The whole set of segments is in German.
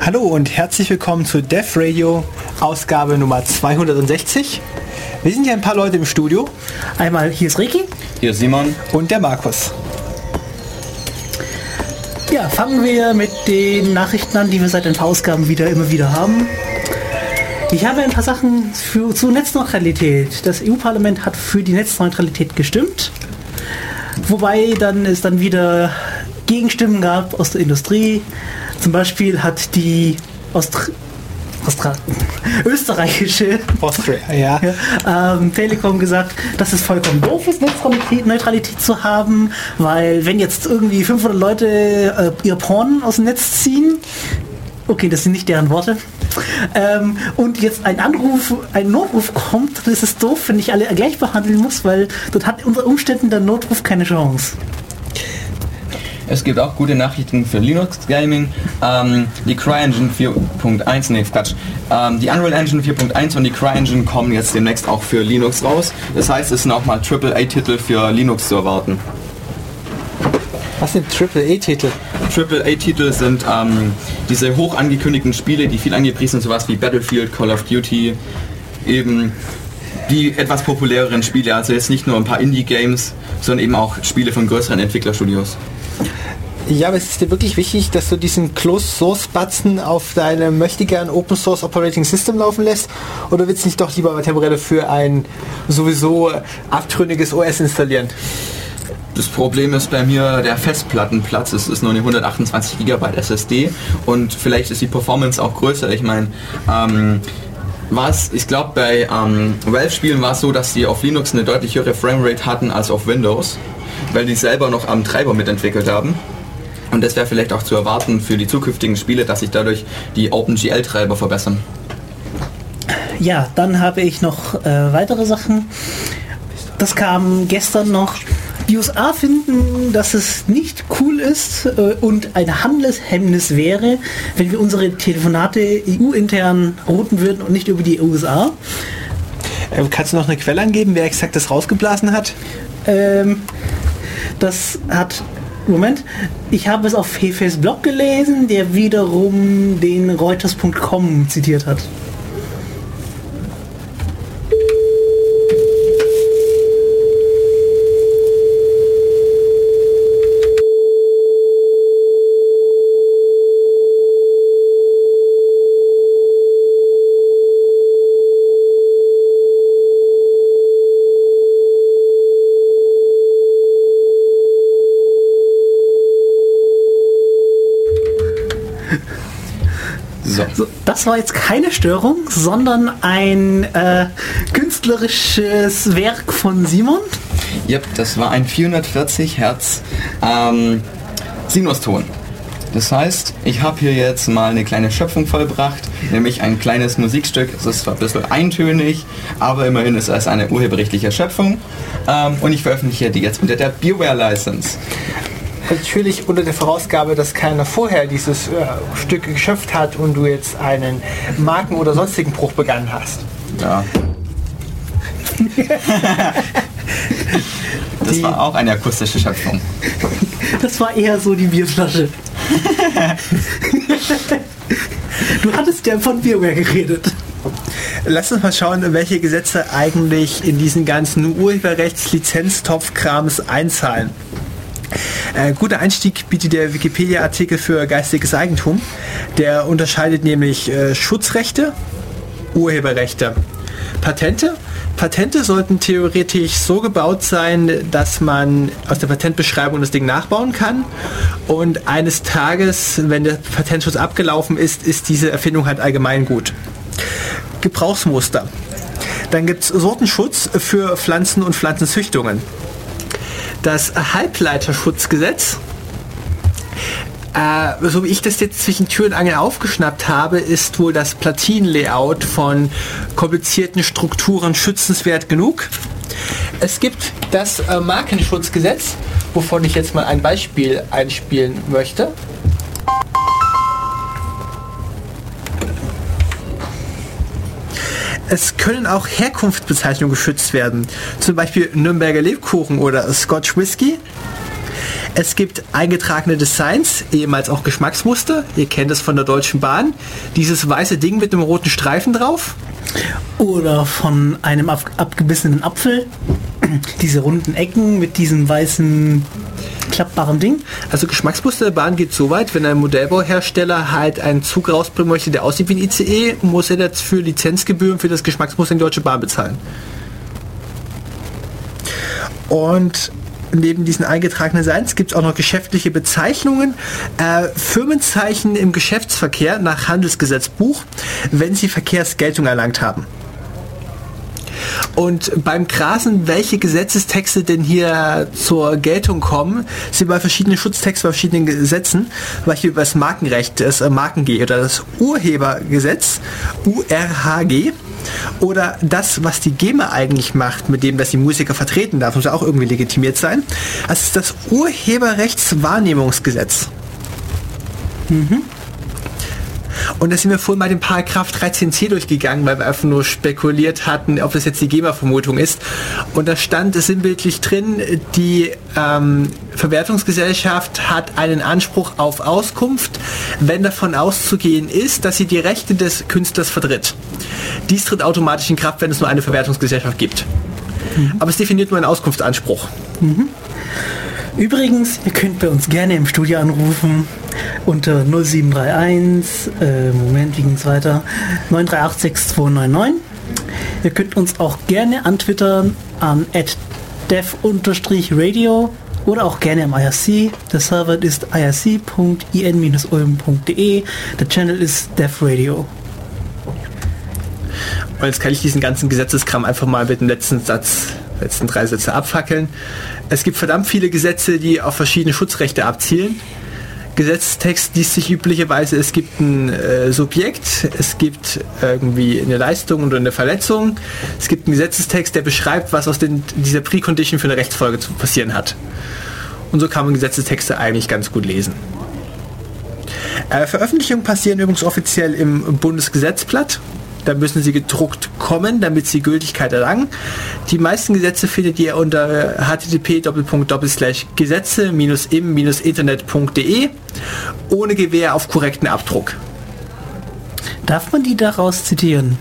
Hallo und herzlich willkommen zu Dev Radio, Ausgabe Nummer 260. Wir sind hier ein paar Leute im Studio. Einmal hier ist Ricky. Hier ist Simon. Und der Markus. Ja, fangen wir mit den Nachrichten an, die wir seit ein paar Ausgaben wieder immer wieder haben. Ich habe ein paar Sachen für, zu Netzneutralität. Das EU-Parlament hat für die Netzneutralität gestimmt. Wobei dann es dann wieder Gegenstimmen gab aus der Industrie. Zum Beispiel hat die Austri Austra österreichische Austria, ja. ähm, Telekom gesagt, dass es vollkommen doof ist, Netzneutralität Neutralität zu haben, weil wenn jetzt irgendwie 500 Leute äh, ihr Porn aus dem Netz ziehen, okay, das sind nicht deren Worte, ähm, und jetzt ein Anruf, ein Notruf kommt, dann ist es doof, wenn ich alle gleich behandeln muss, weil dort hat unter Umständen der Notruf keine Chance. Es gibt auch gute Nachrichten für Linux Gaming. Ähm, die CryEngine 4.1, nee, Quatsch. Ähm, die Unreal Engine 4.1 und die CryEngine kommen jetzt demnächst auch für Linux raus. Das heißt, es sind auch mal AAA-Titel für Linux zu erwarten. Was sind AAA-Titel? AAA-Titel sind ähm, diese hoch angekündigten Spiele, die viel angepriesen sind, sowas wie Battlefield, Call of Duty, eben die etwas populäreren Spiele, also jetzt nicht nur ein paar Indie-Games, sondern eben auch Spiele von größeren Entwicklerstudios. Ja, aber es ist dir wirklich wichtig, dass du diesen Closed Source Batzen auf deinem möchtegern Open Source Operating System laufen lässt? Oder willst du nicht doch lieber temporär für ein sowieso abtrünniges OS installieren? Das Problem ist bei mir der Festplattenplatz. Es ist nur eine 128 GB SSD und vielleicht ist die Performance auch größer. Ich meine, ähm, was, ich glaube bei ähm, Valve-Spielen war es so, dass sie auf Linux eine deutlich höhere Framerate hatten als auf Windows, weil die selber noch am Treiber mitentwickelt haben. Und das wäre vielleicht auch zu erwarten für die zukünftigen Spiele, dass sich dadurch die OpenGL-Treiber verbessern. Ja, dann habe ich noch äh, weitere Sachen. Das kam gestern noch. Die USA finden, dass es nicht cool ist äh, und ein Handelshemmnis wäre, wenn wir unsere Telefonate EU-intern routen würden und nicht über die USA. Äh, kannst du noch eine Quelle angeben, wer exakt das rausgeblasen hat? Ähm, das hat Moment, ich habe es auf Hefes Blog gelesen, der wiederum den Reuters.com zitiert hat. So. So, war jetzt keine Störung, sondern ein äh, künstlerisches Werk von Simon. Yep, das war ein 440 Hertz ähm, Sinuston. Das heißt, ich habe hier jetzt mal eine kleine Schöpfung vollbracht, nämlich ein kleines Musikstück. Es ist zwar ein bisschen eintönig, aber immerhin ist es eine urheberrechtliche Schöpfung. Ähm, und ich veröffentliche die jetzt unter der Beware License. Natürlich unter der Vorausgabe, dass keiner vorher dieses äh, Stück geschöpft hat und du jetzt einen Marken- oder sonstigen Bruch begangen hast. Ja. das Die- war auch eine akustische Schöpfung. Das war eher so die Bierflasche. du hattest ja von Bierware geredet. Lass uns mal schauen, welche Gesetze eigentlich in diesen ganzen Urheberrechts-Lizenztopf-Krams einzahlen. Äh, guter Einstieg bietet der Wikipedia-Artikel für geistiges Eigentum. Der unterscheidet nämlich äh, Schutzrechte, Urheberrechte, Patente. Patente sollten theoretisch so gebaut sein, dass man aus der Patentbeschreibung das Ding nachbauen kann. Und eines Tages, wenn der Patentschutz abgelaufen ist, ist diese Erfindung halt allgemein gut. Gebrauchsmuster. Dann gibt es Sortenschutz für Pflanzen und Pflanzenzüchtungen. Das Halbleiterschutzgesetz, äh, so wie ich das jetzt zwischen Tür und Angel aufgeschnappt habe, ist wohl das Platinenlayout von komplizierten Strukturen schützenswert genug. Es gibt das äh, Markenschutzgesetz, wovon ich jetzt mal ein Beispiel einspielen möchte. Es können auch Herkunftsbezeichnungen geschützt werden, zum Beispiel Nürnberger Lebkuchen oder Scotch Whisky. Es gibt eingetragene Designs, ehemals auch Geschmacksmuster. Ihr kennt es von der Deutschen Bahn. Dieses weiße Ding mit dem roten Streifen drauf. Oder von einem ab abgebissenen Apfel. Diese runden Ecken mit diesem weißen klappbaren Ding. Also Geschmacksmuster der Bahn geht so weit, wenn ein Modellbauhersteller halt einen Zug rausbringen möchte, der aussieht wie ein ICE, muss er dafür Lizenzgebühren für das Geschmacksmuster in die Deutsche Bahn bezahlen. Und neben diesen eingetragenen Seins gibt es auch noch geschäftliche Bezeichnungen, äh, Firmenzeichen im Geschäftsverkehr nach Handelsgesetzbuch, wenn sie Verkehrsgeltung erlangt haben. Und beim Grasen, welche Gesetzestexte denn hier zur Geltung kommen, sind bei verschiedenen Schutztexten, bei verschiedenen Gesetzen, zum Beispiel über das Markenrecht, das äh, Marken-G oder das Urhebergesetz, URHG, oder das, was die GEMA eigentlich macht, mit dem, dass die Musiker vertreten darf, muss ja auch irgendwie legitimiert sein. Das ist das Urheberrechtswahrnehmungsgesetz. Mhm. Und da sind wir vorhin mal den Paragraph 13c durchgegangen, weil wir einfach nur spekuliert hatten, ob das jetzt die GEMA-Vermutung ist. Und da stand es sinnbildlich drin, die ähm, Verwertungsgesellschaft hat einen Anspruch auf Auskunft, wenn davon auszugehen ist, dass sie die Rechte des Künstlers vertritt. Dies tritt automatisch in Kraft, wenn es nur eine Verwertungsgesellschaft gibt. Mhm. Aber es definiert nur einen Auskunftsanspruch. Mhm. Übrigens, ihr könnt bei uns gerne im Studio anrufen unter 0731, äh, Moment, wie es weiter? 9386299. Ihr könnt uns auch gerne antwittern an dev-radio oder auch gerne im IRC. Der Server ist irc.in-ulm.de. Der Channel ist devradio. Und jetzt kann ich diesen ganzen Gesetzeskram einfach mal mit dem letzten Satz, letzten drei Sätze abfackeln. Es gibt verdammt viele Gesetze, die auf verschiedene Schutzrechte abzielen. Gesetzestext liest sich üblicherweise, es gibt ein äh, Subjekt, es gibt irgendwie eine Leistung oder eine Verletzung, es gibt einen Gesetzestext, der beschreibt, was aus den, dieser Precondition für eine Rechtsfolge zu passieren hat. Und so kann man Gesetzestexte eigentlich ganz gut lesen. Äh, Veröffentlichungen passieren übrigens offiziell im Bundesgesetzblatt da müssen sie gedruckt kommen, damit sie Gültigkeit erlangen. Die meisten Gesetze findet ihr unter http gesetze-im-internet.de ohne Gewähr auf korrekten Abdruck. Darf man die daraus zitieren?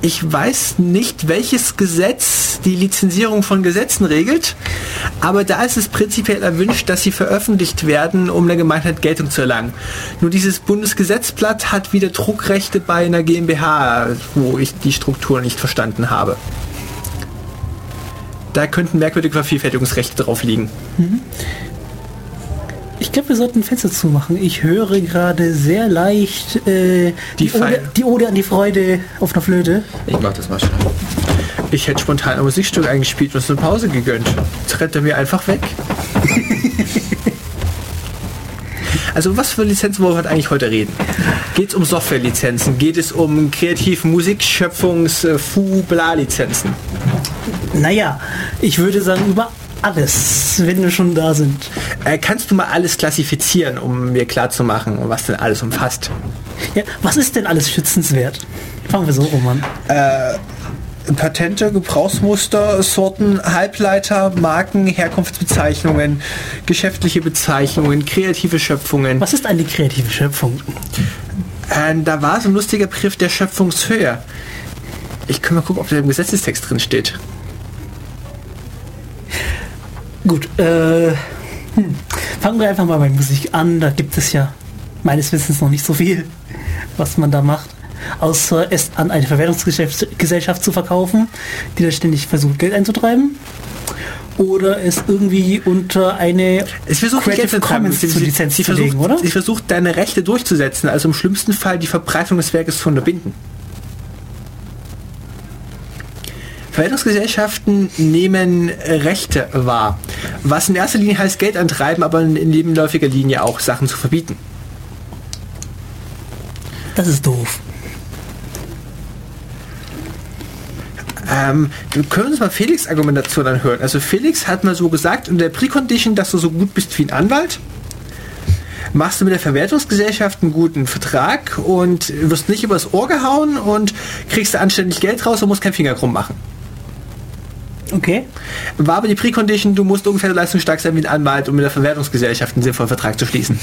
Ich weiß nicht, welches Gesetz die Lizenzierung von Gesetzen regelt, aber da ist es prinzipiell erwünscht, dass sie veröffentlicht werden, um der Gemeinheit Geltung zu erlangen. Nur dieses Bundesgesetzblatt hat wieder Druckrechte bei einer GmbH, wo ich die Struktur nicht verstanden habe. Da könnten merkwürdige Vervielfältigungsrechte drauf liegen. Mhm. Ich glaube, wir sollten ein Fenster zumachen. Ich höre gerade sehr leicht äh, die, die, Ode, die, Ode, an die Freude auf einer Flöte. Ich mach das mal schnell. Ich hätte spontan ein Musikstück eingespielt und so eine Pause gegönnt. Jetzt rennt er mir einfach weg. also was für Lizenzen wollen wir eigentlich heute reden? Geht es um Softwarelizenzen? Geht es um kreative Musikschöpfungs äh, Fu Bla Lizenzen? Naja, ich würde sagen über alles, wenn wir schon da sind. Äh, kannst du mal alles klassifizieren, um mir klarzumachen, was denn alles umfasst? Ja, was ist denn alles schützenswert? Fangen wir so rum an. Äh, Patente, Gebrauchsmuster, Sorten, Halbleiter, Marken, Herkunftsbezeichnungen, geschäftliche Bezeichnungen, kreative Schöpfungen. Was ist eine kreative Schöpfung? Äh, da war so ein lustiger Begriff der Schöpfungshöhe. Ich kann mal gucken, ob der im Gesetzestext drin steht. Gut, äh, hm. fangen wir einfach mal bei Musik an. Da gibt es ja meines Wissens noch nicht so viel, was man da macht. Außer es an eine Verwertungsgesellschaft zu verkaufen, die da ständig versucht, Geld einzutreiben. Oder es irgendwie unter eine es versucht Creative Commons zu Lizenz sie, zu versucht, legen, oder? Sie versucht, deine Rechte durchzusetzen, also im schlimmsten Fall die Verbreitung des Werkes zu unterbinden. Verwaltungsgesellschaften nehmen Rechte wahr, was in erster Linie heißt Geld antreiben, aber in nebenläufiger Linie auch Sachen zu verbieten. Das ist doof. Ähm, wir können uns mal Felix Argumentation anhören. Also Felix hat mal so gesagt, in der Precondition, dass du so gut bist wie ein Anwalt, machst du mit der Verwertungsgesellschaft einen guten Vertrag und wirst nicht übers Ohr gehauen und kriegst du anständig Geld raus und musst keinen Finger krumm machen. Okay. War aber die Precondition, du musst ungefähr leistungsstark sein wie ein Anwalt, um mit der Verwertungsgesellschaft einen sinnvollen Vertrag zu schließen.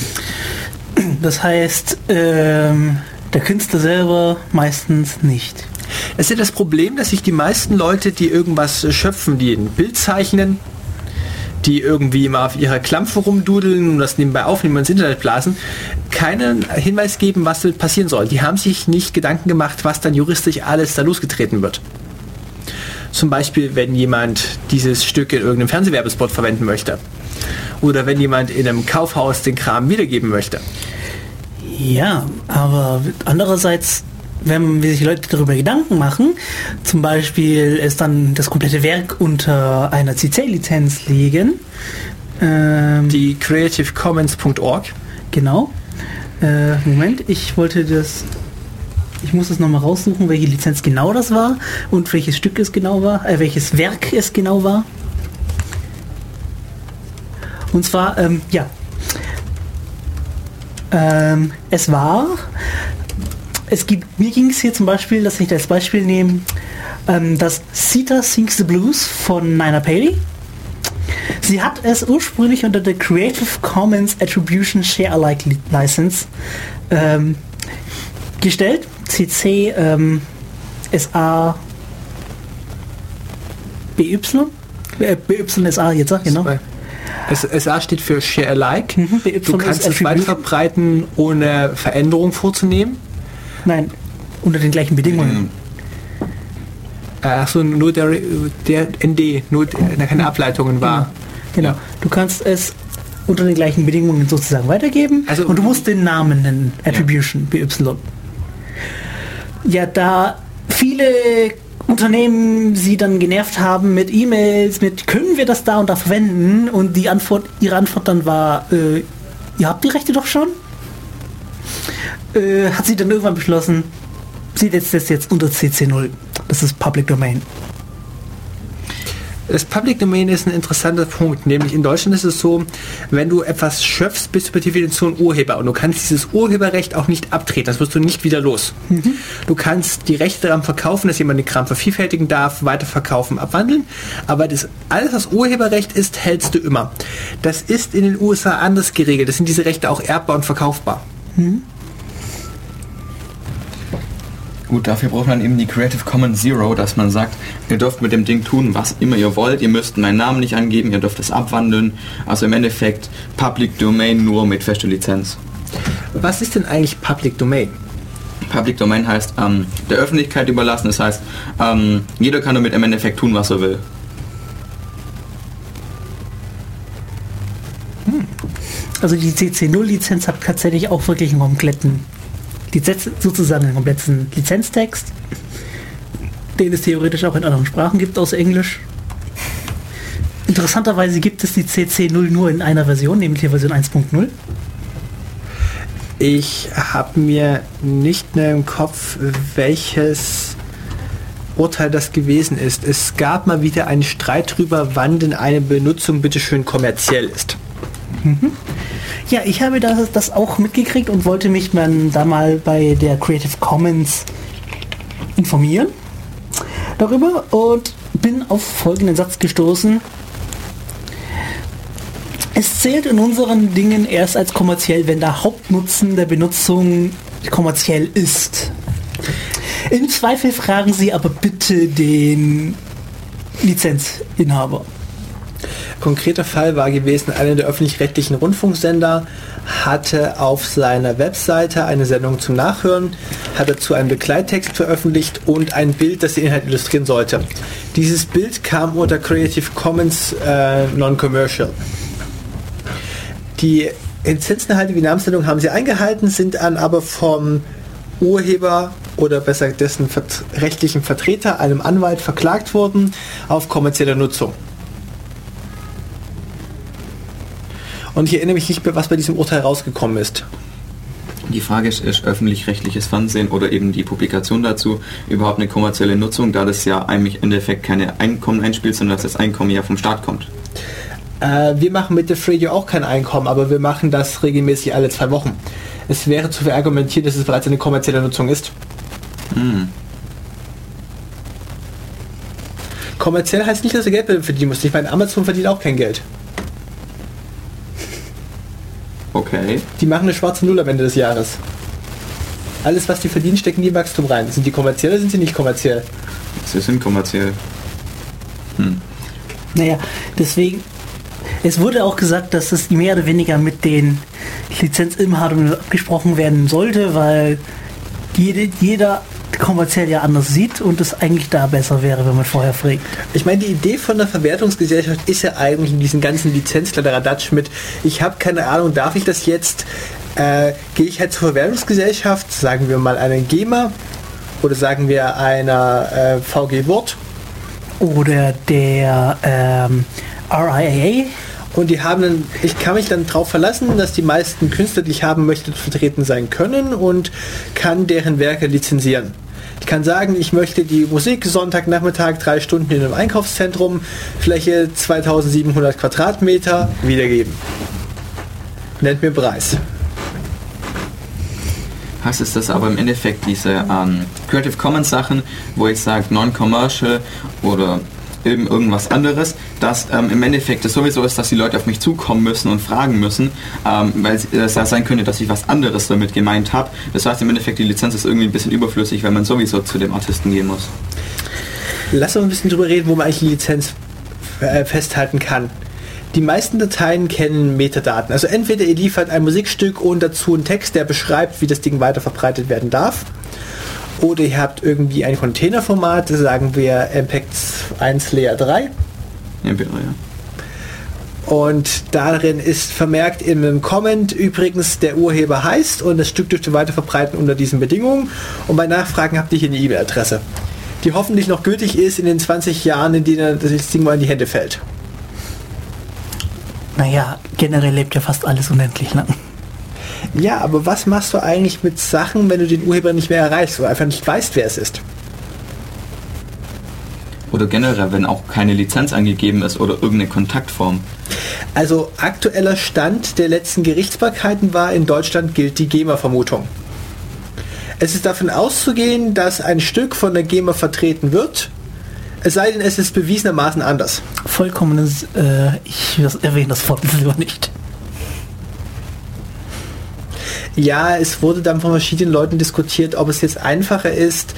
Das heißt, ähm, der Künstler selber meistens nicht. Es ist ja das Problem, dass sich die meisten Leute, die irgendwas schöpfen, die ein Bild zeichnen, die irgendwie mal auf ihrer Klampfe rumdudeln und das nebenbei aufnehmen und ins Internet blasen, keinen Hinweis geben, was passieren soll. Die haben sich nicht Gedanken gemacht, was dann juristisch alles da losgetreten wird. Zum Beispiel, wenn jemand dieses Stück in irgendeinem Fernsehwerbespot verwenden möchte. Oder wenn jemand in einem Kaufhaus den Kram wiedergeben möchte. Ja, aber andererseits, wenn sich Leute darüber Gedanken machen, zum Beispiel es dann das komplette Werk unter einer CC-Lizenz legen, ähm, Die creativecommons.org. genau. Äh, Moment, ich wollte das. Ich muss es nochmal raussuchen, welche Lizenz genau das war und welches Stück es genau war, äh, welches Werk es genau war. Und zwar, ähm, ja. Ähm, es war. Es gibt, mir ging es hier zum Beispiel, dass ich das Beispiel nehme, ähm, das Sita Sings the Blues von Nina Paley. Sie hat es ursprünglich unter der Creative Commons Attribution Share Alike Li- License ähm, gestellt. CC ähm, SA BY. Äh, BYSA jetzt, sag, genau. Es, SA steht für Share Alike. Mhm, BY Du kannst es weit verbreiten, ohne Veränderung vorzunehmen. Nein, unter den gleichen Bedingungen. Äh, Achso, nur der, der ND, nur der, keine Ableitungen war. Genau. Ja. Du kannst es unter den gleichen Bedingungen sozusagen weitergeben Also- und du musst den Namen nennen, Attribution, BY. Ja, da viele Unternehmen sie dann genervt haben mit E-Mails, mit können wir das da und da verwenden und die Antwort, ihre Antwort dann war, äh, ihr habt die Rechte doch schon, äh, hat sie dann irgendwann beschlossen, sie setzt das jetzt unter CC0. Das ist Public Domain. Das Public Domain ist ein interessanter Punkt, nämlich in Deutschland ist es so, wenn du etwas schöpfst, bist du per Definition Urheber und du kannst dieses Urheberrecht auch nicht abtreten, das wirst du nicht wieder los. Du kannst die Rechte daran verkaufen, dass jemand den Kram vervielfältigen darf, weiterverkaufen, abwandeln, aber das, alles, was Urheberrecht ist, hältst du immer. Das ist in den USA anders geregelt, das sind diese Rechte auch erbbar und verkaufbar. Gut, dafür braucht man eben die Creative Commons Zero, dass man sagt, ihr dürft mit dem Ding tun, was immer ihr wollt, ihr müsst meinen Namen nicht angeben, ihr dürft es abwandeln. Also im Endeffekt Public Domain nur mit fester Lizenz. Was ist denn eigentlich Public Domain? Public Domain heißt ähm, der Öffentlichkeit überlassen, das heißt, ähm, jeder kann damit im Endeffekt tun, was er will. Also die CC0-Lizenz hat tatsächlich auch wirklich einen kompletten Lizenz, sozusagen einen kompletten Lizenztext, den es theoretisch auch in anderen Sprachen gibt, außer Englisch. Interessanterweise gibt es die CC0 nur in einer Version, nämlich der Version 1.0. Ich habe mir nicht mehr im Kopf, welches Urteil das gewesen ist. Es gab mal wieder einen Streit darüber, wann denn eine Benutzung bitteschön kommerziell ist. Ja, ich habe das, das auch mitgekriegt und wollte mich dann da mal bei der Creative Commons informieren darüber und bin auf folgenden Satz gestoßen. Es zählt in unseren Dingen erst als kommerziell, wenn der Hauptnutzen der Benutzung kommerziell ist. Im Zweifel fragen Sie aber bitte den Lizenzinhaber. Konkreter Fall war gewesen, einer der öffentlich-rechtlichen Rundfunksender hatte auf seiner Webseite eine Sendung zum Nachhören, hat dazu einen Begleittext veröffentlicht und ein Bild, das den Inhalt illustrieren sollte. Dieses Bild kam unter Creative Commons äh, Non-Commercial. Die Lizenzinhalte wie Namenssendung haben sie eingehalten, sind dann aber vom Urheber oder besser dessen rechtlichen Vertreter, einem Anwalt, verklagt worden auf kommerzielle Nutzung. Und ich erinnere mich nicht mehr, was bei diesem Urteil rausgekommen ist. Die Frage ist, ist öffentlich-rechtliches Fernsehen oder eben die Publikation dazu überhaupt eine kommerzielle Nutzung, da das ja eigentlich im Endeffekt keine Einkommen einspielt, sondern dass das Einkommen ja vom Staat kommt. Äh, wir machen mit der Radio auch kein Einkommen, aber wir machen das regelmäßig alle zwei Wochen. Es wäre zu verargumentieren, dass es bereits eine kommerzielle Nutzung ist. Hm. Kommerziell heißt nicht, dass du Geld verdienen musst. Ich meine, Amazon verdient auch kein Geld. Okay. Die machen eine schwarze Null am Ende des Jahres. Alles, was die verdienen, stecken die in Wachstum rein. Sind die kommerziell oder sind sie nicht kommerziell? Sie sind kommerziell. Naja, deswegen, es wurde auch gesagt, dass es mehr oder weniger mit den Lizenzinhabern abgesprochen werden sollte, weil jede, jeder kommerziell ja anders sieht und es eigentlich da besser wäre, wenn man vorher fragt. Ich meine, die Idee von der Verwertungsgesellschaft ist ja eigentlich in diesen ganzen Lizenzkladderadatsch mit, ich habe keine Ahnung, darf ich das jetzt, äh, gehe ich halt zur Verwertungsgesellschaft, sagen wir mal einen GEMA oder sagen wir einer äh, VG Wort Oder der ähm, RIAA, und die haben dann, ich kann mich dann darauf verlassen, dass die meisten Künstler, die ich haben möchte, vertreten sein können und kann deren Werke lizenzieren. Ich kann sagen, ich möchte die Musik Sonntagnachmittag drei Stunden in einem Einkaufszentrum, Fläche 2700 Quadratmeter, wiedergeben. Nennt mir Preis. Heißt es das aber im Endeffekt diese ähm, Creative Commons Sachen, wo ich sage Non-Commercial oder irgend- irgendwas anderes, dass ähm, im Endeffekt es sowieso ist, dass die Leute auf mich zukommen müssen und fragen müssen, ähm, weil es es ja sein könnte, dass ich was anderes damit gemeint habe. Das heißt im Endeffekt, die Lizenz ist irgendwie ein bisschen überflüssig, weil man sowieso zu dem Artisten gehen muss. Lass uns ein bisschen drüber reden, wo man eigentlich die Lizenz äh, festhalten kann. Die meisten Dateien kennen Metadaten. Also entweder ihr liefert ein Musikstück und dazu einen Text, der beschreibt, wie das Ding weiterverbreitet werden darf. Oder ihr habt irgendwie ein Containerformat, sagen wir MPEG-1 Layer 3. Ja, bitte, ja. Und darin ist vermerkt in einem Comment übrigens, der Urheber heißt und das Stück dürfte weiterverbreiten unter diesen Bedingungen. Und bei Nachfragen habt ihr hier eine E-Mail-Adresse, die hoffentlich noch gültig ist in den 20 Jahren, in denen das Ding mal in die Hände fällt. naja, generell lebt ja fast alles unendlich lang. Ja, aber was machst du eigentlich mit Sachen, wenn du den Urheber nicht mehr erreichst oder einfach nicht weißt, wer es ist? Oder generell, wenn auch keine Lizenz angegeben ist oder irgendeine Kontaktform. Also aktueller Stand der letzten Gerichtsbarkeiten war, in Deutschland gilt die GEMA-Vermutung. Es ist davon auszugehen, dass ein Stück von der GEMA vertreten wird, es sei denn, es ist bewiesenermaßen anders. Vollkommenes, äh, ich erwähne das Wort lieber nicht. Ja, es wurde dann von verschiedenen Leuten diskutiert, ob es jetzt einfacher ist,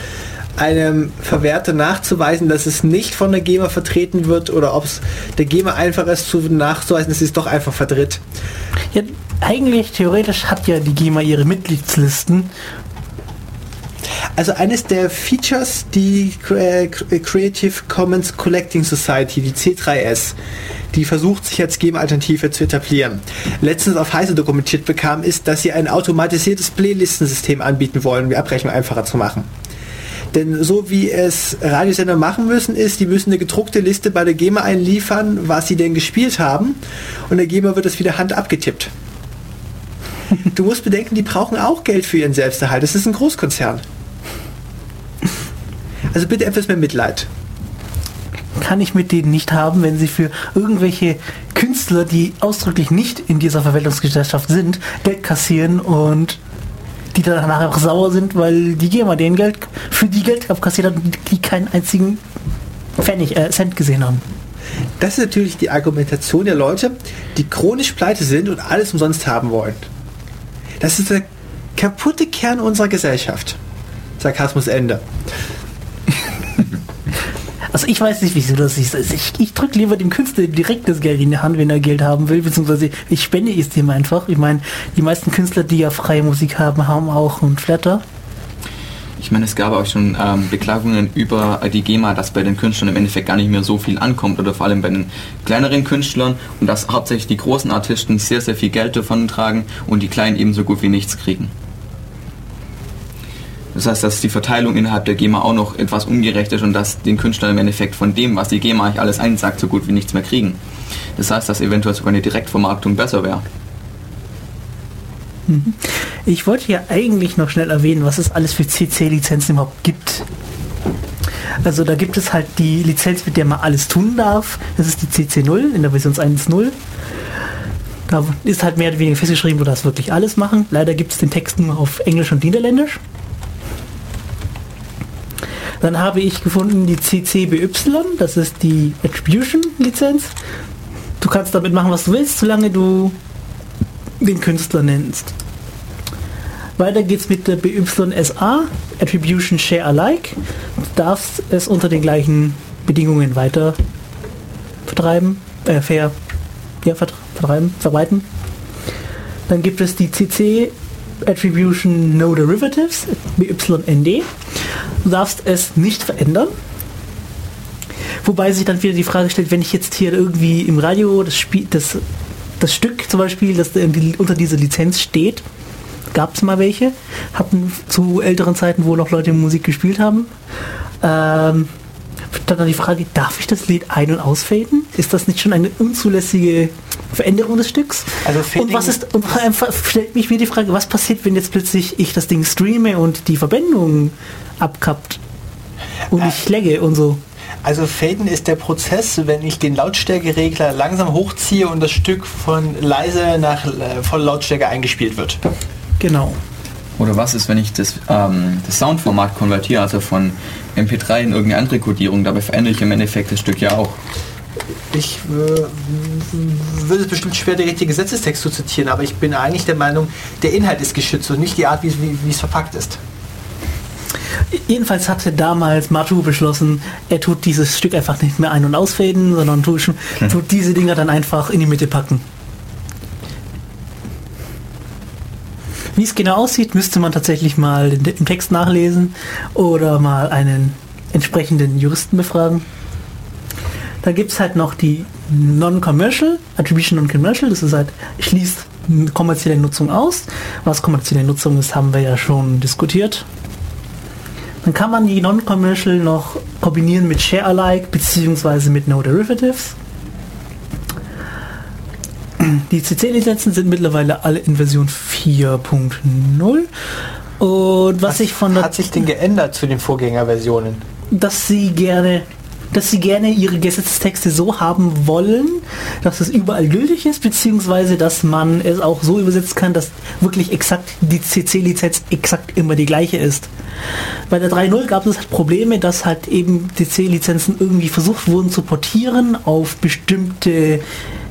einem Verwerter nachzuweisen, dass es nicht von der GEMA vertreten wird oder ob es der GEMA einfacher ist zu nachzuweisen, dass es doch einfach vertritt. Ja, eigentlich, theoretisch hat ja die GEMA ihre Mitgliedslisten. Also eines der Features, die Creative Commons Collecting Society, die C3S, die versucht sich als GEMA-Alternative zu etablieren, letztens auf Heise dokumentiert bekam, ist, dass sie ein automatisiertes Playlistensystem anbieten wollen, um die Abrechnung einfacher zu machen. Denn so wie es Radiosender machen müssen, ist, die müssen eine gedruckte Liste bei der GEMA einliefern, was sie denn gespielt haben. Und der GEMA wird das wieder Hand abgetippt. Du musst bedenken, die brauchen auch Geld für ihren Selbsterhalt. Das ist ein Großkonzern. Also bitte etwas mehr Mitleid. Kann ich mit denen nicht haben, wenn sie für irgendwelche Künstler, die ausdrücklich nicht in dieser Verwaltungsgesellschaft sind, Geld kassieren und die danach einfach sauer sind, weil die GEMA denen Geld für die Geld abkassiert hat die keinen einzigen Pfennig, äh, Cent gesehen haben. Das ist natürlich die Argumentation der Leute, die chronisch pleite sind und alles umsonst haben wollen. Das ist der kaputte Kern unserer Gesellschaft. Sarkasmus Ende. Also ich weiß nicht, wieso das ist. Also ich, ich drücke lieber dem Künstler direkt das Geld in die Hand, wenn er Geld haben will, beziehungsweise ich spende es dem einfach. Ich meine, die meisten Künstler, die ja freie Musik haben, haben auch einen Flatter. Ich meine, es gab auch schon ähm, Beklagungen über die GEMA, dass bei den Künstlern im Endeffekt gar nicht mehr so viel ankommt oder vor allem bei den kleineren Künstlern und dass hauptsächlich die großen Artisten sehr, sehr viel Geld davon tragen und die kleinen eben so gut wie nichts kriegen. Das heißt, dass die Verteilung innerhalb der GEMA auch noch etwas ungerecht ist und dass den Künstlern im Endeffekt von dem, was die GEMA eigentlich alles einsagt, so gut wie nichts mehr kriegen. Das heißt, dass eventuell sogar eine Direktvermarktung besser wäre. Ich wollte ja eigentlich noch schnell erwähnen, was es alles für CC-Lizenzen überhaupt gibt. Also da gibt es halt die Lizenz, mit der man alles tun darf. Das ist die CC0 in der Version 1.0. Da ist halt mehr oder weniger festgeschrieben, du darfst wirklich alles machen. Leider gibt es den Text nur auf Englisch und Niederländisch. Dann habe ich gefunden die CCBY, das ist die Attribution-Lizenz. Du kannst damit machen, was du willst, solange du den Künstler nennst. Weiter geht's mit der BYSA, Attribution Share Alike. Du darfst es unter den gleichen Bedingungen weiter vertreiben, äh, fair, ja, vertreiben, verbreiten. Dann gibt es die CC Attribution No Derivatives, BYND. Du darfst es nicht verändern. Wobei sich dann wieder die Frage stellt, wenn ich jetzt hier irgendwie im Radio das Spiel, das, das Stück zum Beispiel, das unter dieser Lizenz steht, gab es mal welche, hatten zu älteren Zeiten, wo noch Leute Musik gespielt haben. Ähm, dann die Frage, darf ich das Lied ein- und ausfaden? Ist das nicht schon eine unzulässige Veränderung des Stücks? Also und was ist, und einfach stellt mich mir die Frage, was passiert, wenn jetzt plötzlich ich das Ding streame und die Verbindung abkappt und äh, ich lagge und so? Also Faden ist der Prozess, wenn ich den Lautstärkeregler langsam hochziehe und das Stück von leise nach äh, voller Lautstärke eingespielt wird. Genau. Oder was ist, wenn ich das, ähm, das Soundformat konvertiere, also von MP3 in irgendeine andere Kodierung? Dabei verändere ich im Endeffekt das Stück ja auch. Ich äh, würde es bestimmt schwer, den richtigen Gesetzestext zu zitieren, aber ich bin eigentlich der Meinung, der Inhalt ist geschützt und nicht die Art, wie, wie, wie es verpackt ist. Jedenfalls hatte damals Matu beschlossen, er tut dieses Stück einfach nicht mehr ein- und ausfäden, sondern tut, hm. tut diese Dinger dann einfach in die Mitte packen. Wie es genau aussieht, müsste man tatsächlich mal im Text nachlesen oder mal einen entsprechenden Juristen befragen. Da gibt es halt noch die Non-Commercial, Attribution Non-Commercial, das ist halt, schließt kommerzielle Nutzung aus. Was kommerzielle Nutzung ist, haben wir ja schon diskutiert. Dann kann man die Non-Commercial noch kombinieren mit Share-alike bzw. mit No Derivatives. Die CC-Lizenzen sind mittlerweile alle in Version 4.0. Und was, was sich von der hat sich denn geändert zu den Vorgängerversionen? Dass sie gerne dass sie gerne ihre Gesetzestexte so haben wollen, dass es überall gültig ist, beziehungsweise dass man es auch so übersetzen kann, dass wirklich exakt die CC-Lizenz exakt immer die gleiche ist. Bei der 3.0 gab es halt Probleme, dass halt eben CC-Lizenzen irgendwie versucht wurden zu portieren auf bestimmte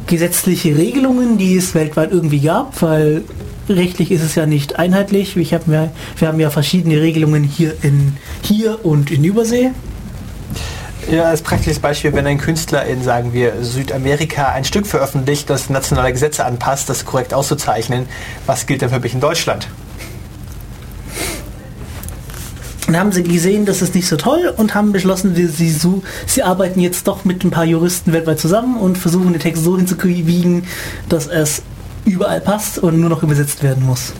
gesetzliche Regelungen, die es weltweit irgendwie gab, weil rechtlich ist es ja nicht einheitlich. Ich hab mir, wir haben ja verschiedene Regelungen hier in hier und in Übersee. Ja, als praktisches Beispiel, wenn ein Künstler in, sagen wir, Südamerika ein Stück veröffentlicht, das nationale Gesetze anpasst, das korrekt auszuzeichnen, was gilt denn für mich in Deutschland? Dann haben sie gesehen, das ist nicht so toll und haben beschlossen, sie, so, sie arbeiten jetzt doch mit ein paar Juristen weltweit zusammen und versuchen den Text so hinzubiegen, dass es überall passt und nur noch übersetzt werden muss.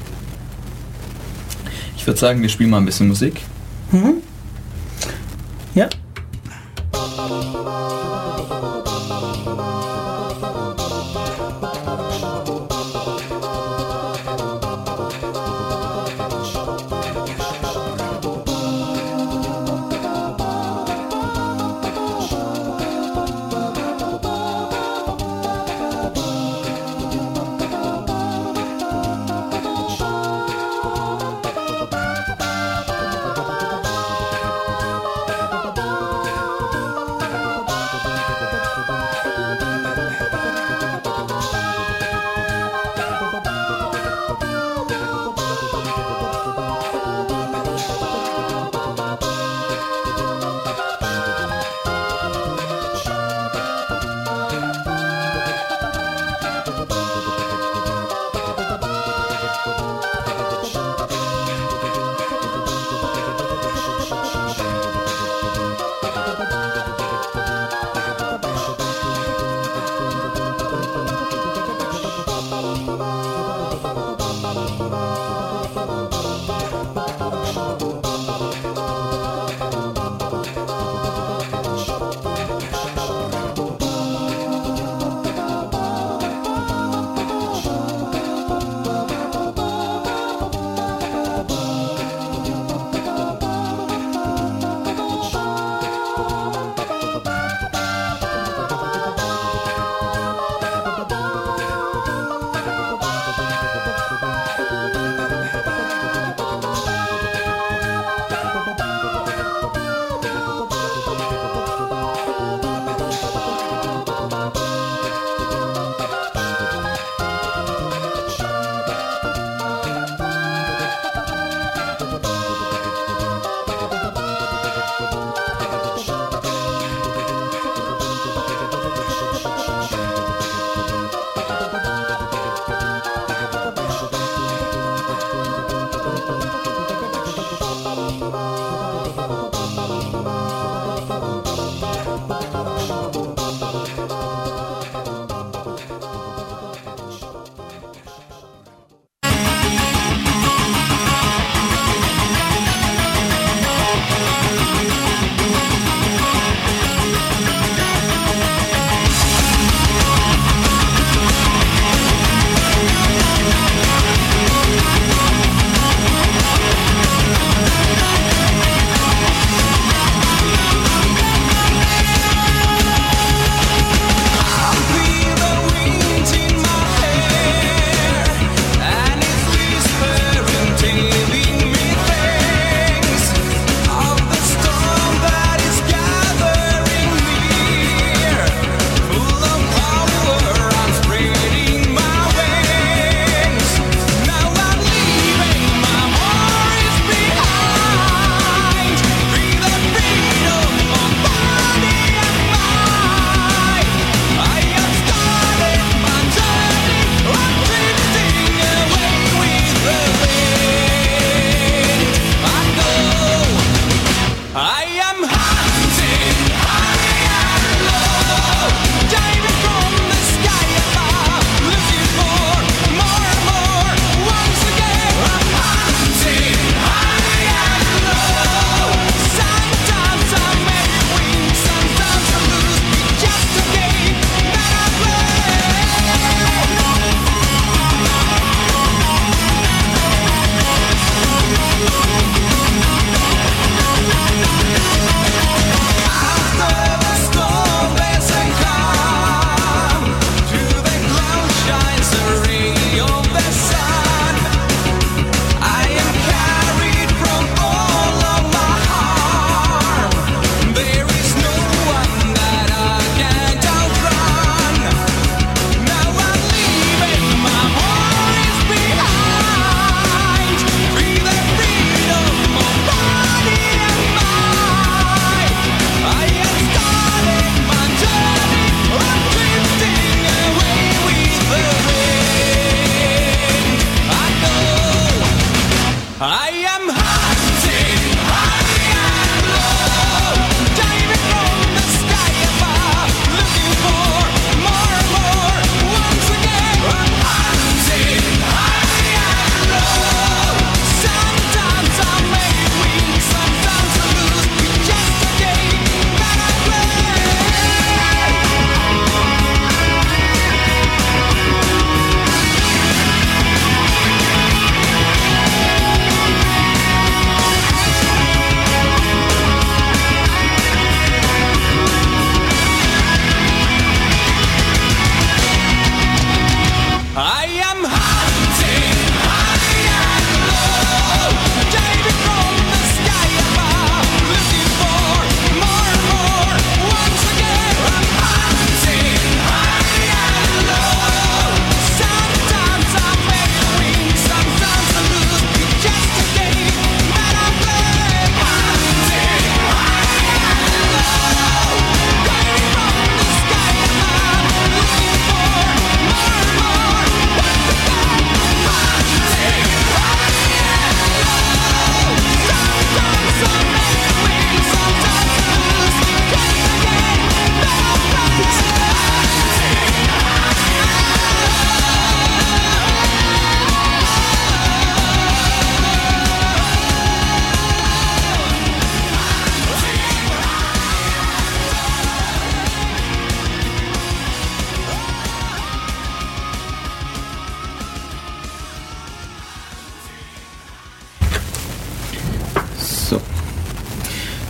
Ich würde sagen, wir spielen mal ein bisschen Musik. Mhm. Ja. Música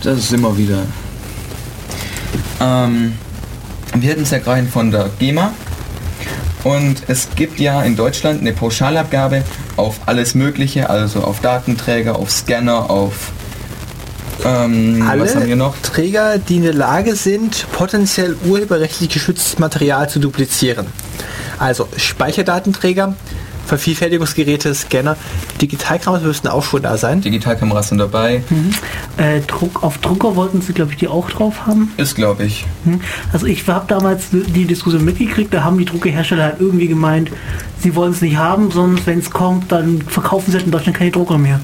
Das ist immer wieder. Ähm, wir hätten es ja gerade von der GEMA. Und es gibt ja in Deutschland eine Pauschalabgabe auf alles Mögliche, also auf Datenträger, auf Scanner, auf ähm, Alle was haben wir noch? Träger, die in der Lage sind, potenziell urheberrechtlich geschütztes Material zu duplizieren. Also Speicherdatenträger, Vervielfältigungsgeräte, Scanner, Digitalkameras müssten auch schon da sein. Digitalkameras sind dabei. Äh, Druck, auf Drucker wollten sie, glaube ich, die auch drauf haben. Ist, glaube ich. Hm. Also ich habe damals die Diskussion mitgekriegt, da haben die Druckerhersteller halt irgendwie gemeint, sie wollen es nicht haben, sondern wenn es kommt, dann verkaufen sie halt in Deutschland keine Drucker mehr.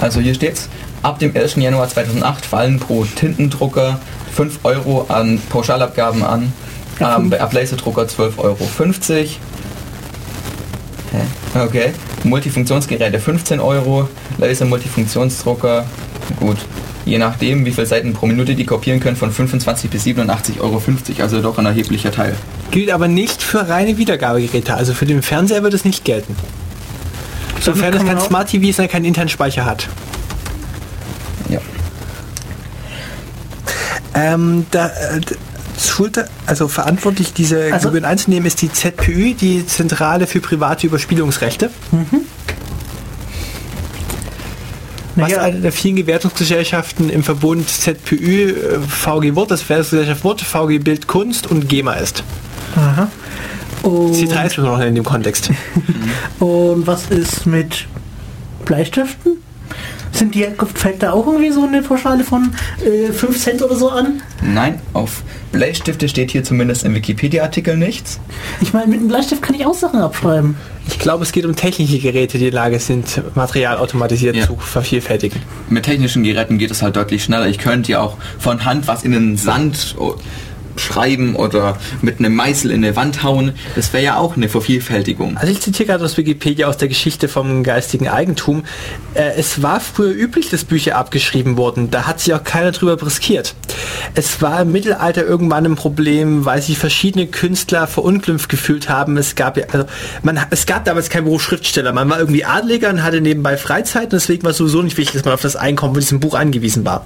Also hier steht's. Ab dem 1. Januar 2008 fallen pro Tintendrucker 5 Euro an Pauschalabgaben an. Ähm, fünf. bei Ablaserdrucker 12,50 Euro. Okay. Multifunktionsgeräte 15 Euro. Laser-Multifunktionsdrucker. Gut. Je nachdem, wie viele Seiten pro Minute die kopieren können, von 25 bis 87,50 Euro. Also doch ein erheblicher Teil. Gilt aber nicht für reine Wiedergabegeräte. Also für den Fernseher wird es nicht gelten. Sofern es kein Smart TV ist und keinen internen Speicher hat. Ja. Ähm, da, Schulter, also verantwortlich diese Also- Gebühren einzunehmen ist die ZPÜ, die Zentrale für private Überspielungsrechte. Was Naja. eine der vielen Gewertungsgesellschaften im Verbund ZPÜ, äh, VG Wort, das Verwertungsgesellschaft Wort, VG Bild Kunst und GEMA ist. Aha. Und, Sie heißt noch in dem Kontext. und was ist mit Bleistiften? Sind die, fällt da auch irgendwie so eine Pauschale von äh, 5 Cent oder so an? Nein, auf Bleistifte steht hier zumindest im Wikipedia-Artikel nichts. Ich meine, mit einem Bleistift kann ich auch Sachen abschreiben. Ich glaube, es geht um technische Geräte, die in der Lage sind, Material automatisiert Ja. zu vervielfältigen. mit technischen Geräten geht es halt deutlich schneller. Ich könnte ja auch von Hand was in den Sand schreiben oder mit einem Meißel in eine Wand hauen. Das wäre ja auch eine Vervielfältigung. Also ich zitiere gerade aus Wikipedia aus der Geschichte vom geistigen Eigentum. Äh, es war früher üblich, dass Bücher abgeschrieben wurden. Da hat sich auch keiner drüber riskiert. Es war im Mittelalter irgendwann ein Problem, weil sich verschiedene Künstler verunglimpft gefühlt haben. Es gab ja, also man, es gab damals keinen Beruf Schriftsteller. Man war irgendwie Adliger und hatte nebenbei Freizeit und deswegen war es sowieso nicht wichtig, dass man auf das Einkommen von diesem Buch angewiesen war.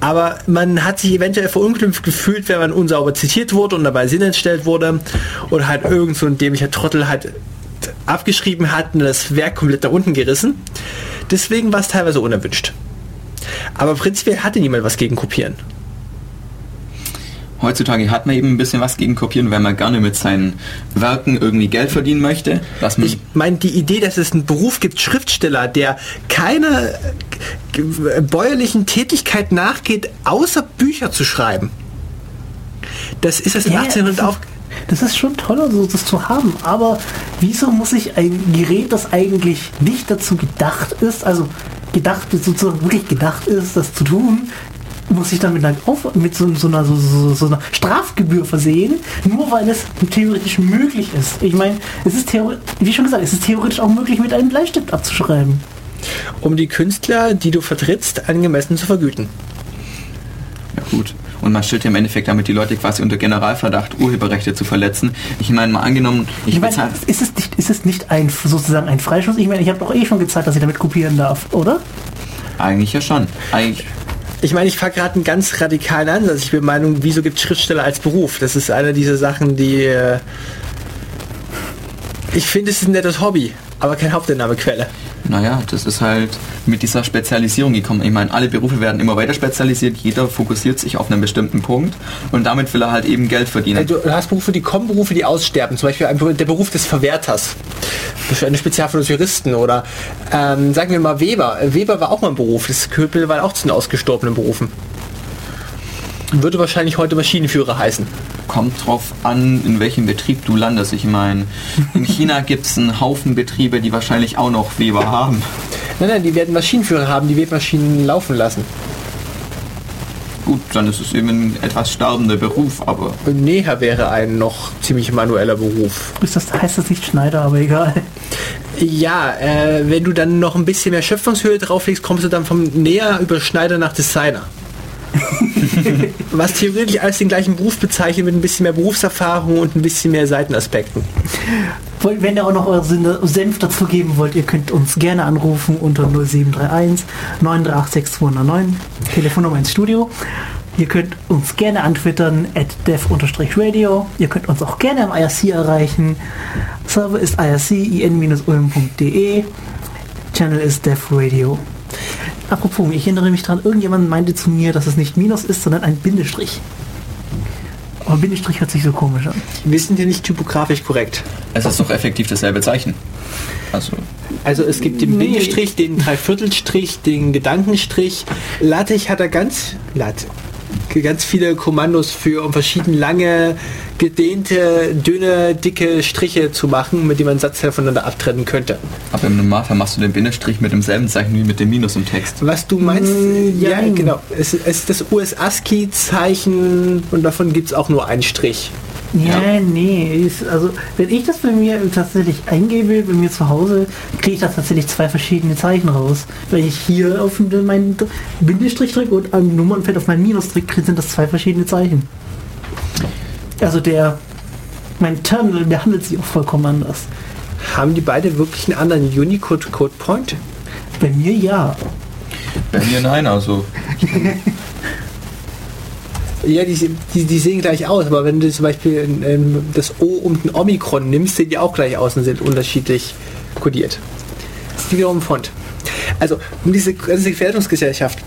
Aber man hat sich eventuell verunglimpft gefühlt, wenn man unsauber zitiert wurde und dabei Sinn entstellt wurde oder halt irgend so ein dämlicher Trottel halt abgeschrieben hat und das Werk komplett nach unten gerissen. Deswegen war es teilweise unerwünscht. Aber prinzipiell hatte niemand was gegen Kopieren. Heutzutage hat man eben ein bisschen was gegen Kopieren, weil man gerne mit seinen Werken irgendwie Geld verdienen möchte. Dass man Ich meine, die Idee, dass es einen Beruf gibt, Schriftsteller, der keiner bäuerlichen Tätigkeit nachgeht, außer Bücher zu schreiben. Das ist es im Ja, 1800 ja, auf. Das ist schon toll, so das zu haben, aber wieso muss ich ein Gerät, das eigentlich nicht dazu gedacht ist, also gedacht, sozusagen wirklich gedacht ist, das zu tun, muss ich dann mit einer, Auf mit so, so, einer, so, so, so einer Strafgebühr versehen, nur weil es theoretisch möglich ist. Ich meine, es ist theoretisch, wie schon gesagt, es ist theoretisch auch möglich, mit einem Bleistift abzuschreiben. Um die Künstler, die du vertrittst, angemessen zu vergüten. Ja gut. Und man stellt ja im Endeffekt damit die Leute quasi unter Generalverdacht, Urheberrechte zu verletzen. Ich meine, mal angenommen, ich Ich meine, ist es nicht, ist es nicht ein sozusagen ein Freischuss? Ich meine, ich habe doch eh schon gezeigt, dass ich damit kopieren darf, oder? Eigentlich ja schon. Eigentlich, Ich meine, ich fahre gerade einen ganz radikalen Ansatz. Ich bin Meinung, wieso gibt Schriftsteller als Beruf? Das ist eine dieser Sachen, die... Äh ich finde, es ist ein nettes Hobby, aber keine Haupteinnahmequelle. Naja, das ist halt mit dieser Spezialisierung gekommen. Ich meine, alle Berufe werden immer weiter spezialisiert, jeder fokussiert sich auf einen bestimmten Punkt und damit will er halt eben Geld verdienen. Also, du hast Berufe, die kommen, Berufe, die aussterben. Zum Beispiel der Beruf des Verwerters. Eine Spezialfall des Juristen. Oder ähm, sagen wir mal Weber. Weber war auch mal ein Beruf. Das gehört mittlerweile auch zu den ausgestorbenen Berufen. Würde wahrscheinlich heute Maschinenführer heißen. Kommt drauf an, in welchem Betrieb du landest. Ich meine, in China gibt es einen Haufen Betriebe, die wahrscheinlich auch noch Weber haben. Nein, nein, die werden Maschinenführer haben, die Webmaschinen laufen lassen. Gut, dann ist es eben ein etwas sterbender Beruf, aber Näher wäre ein noch ziemlich manueller Beruf. Ist das, heißt das nicht Schneider, aber egal. Ja, äh, wenn du dann noch ein bisschen mehr Schöpfungshöhe drauflegst, kommst du dann vom Näher über Schneider nach Designer. Was theoretisch alles den gleichen Beruf bezeichnet mit ein bisschen mehr Berufserfahrung und ein bisschen mehr Seitenaspekten. Wenn ihr auch noch eure Senf dazu geben wollt, ihr könnt uns gerne anrufen unter 0731 938 6209, Telefonnummer ins Studio. Ihr könnt uns gerne antwittern at dev-radio. Ihr könnt uns auch gerne im IRC erreichen. Server ist irc-ulm.de. Channel ist Dev Radio. Apropos, ich erinnere mich dran, irgendjemand meinte zu mir, dass es nicht Minus ist, sondern ein Bindestrich. Aber Bindestrich hört sich so komisch an. Wir sind hier nicht typografisch korrekt. es ist doch effektiv dasselbe Zeichen. Also, Also es gibt den Nee. Bindestrich, den Dreiviertelstrich, den Gedankenstrich. Latich hat er ganz, Lat, ganz viele Kommandos für, um verschieden lange, gedehnte, dünne, dicke Striche zu machen, mit denen man Satzteile voneinander abtrennen könnte. aber im Normalfall machst du den Bindestrich mit demselben Zeichen wie mit dem Minus im Text. Was du meinst, Mm, ja, genau. Es, es ist das US-ASCII-Zeichen und davon gibt es auch nur einen Strich. Ja, nee. Ist, also, wenn ich das bei mir tatsächlich eingebe, bei mir zu Hause, kriege ich da tatsächlich zwei verschiedene Zeichen raus. Wenn ich hier auf meinen Bindestrich drücke und am Nummernfeld auf meinen Minus drücke, sind das zwei verschiedene Zeichen. Also der, mein Terminal behandelt sie auch vollkommen anders. Haben die beide wirklich einen anderen Unicode-Code-Point? Bei mir ja. Bei mir nein, also Ja, die, die, die sehen gleich aus, aber wenn du zum Beispiel ähm, das O und ein Omikron nimmst, sehen die auch gleich aus und sind unterschiedlich kodiert. Das ist wiederum ein Font. Also, um diese ganze Gefährdungsgesellschaft.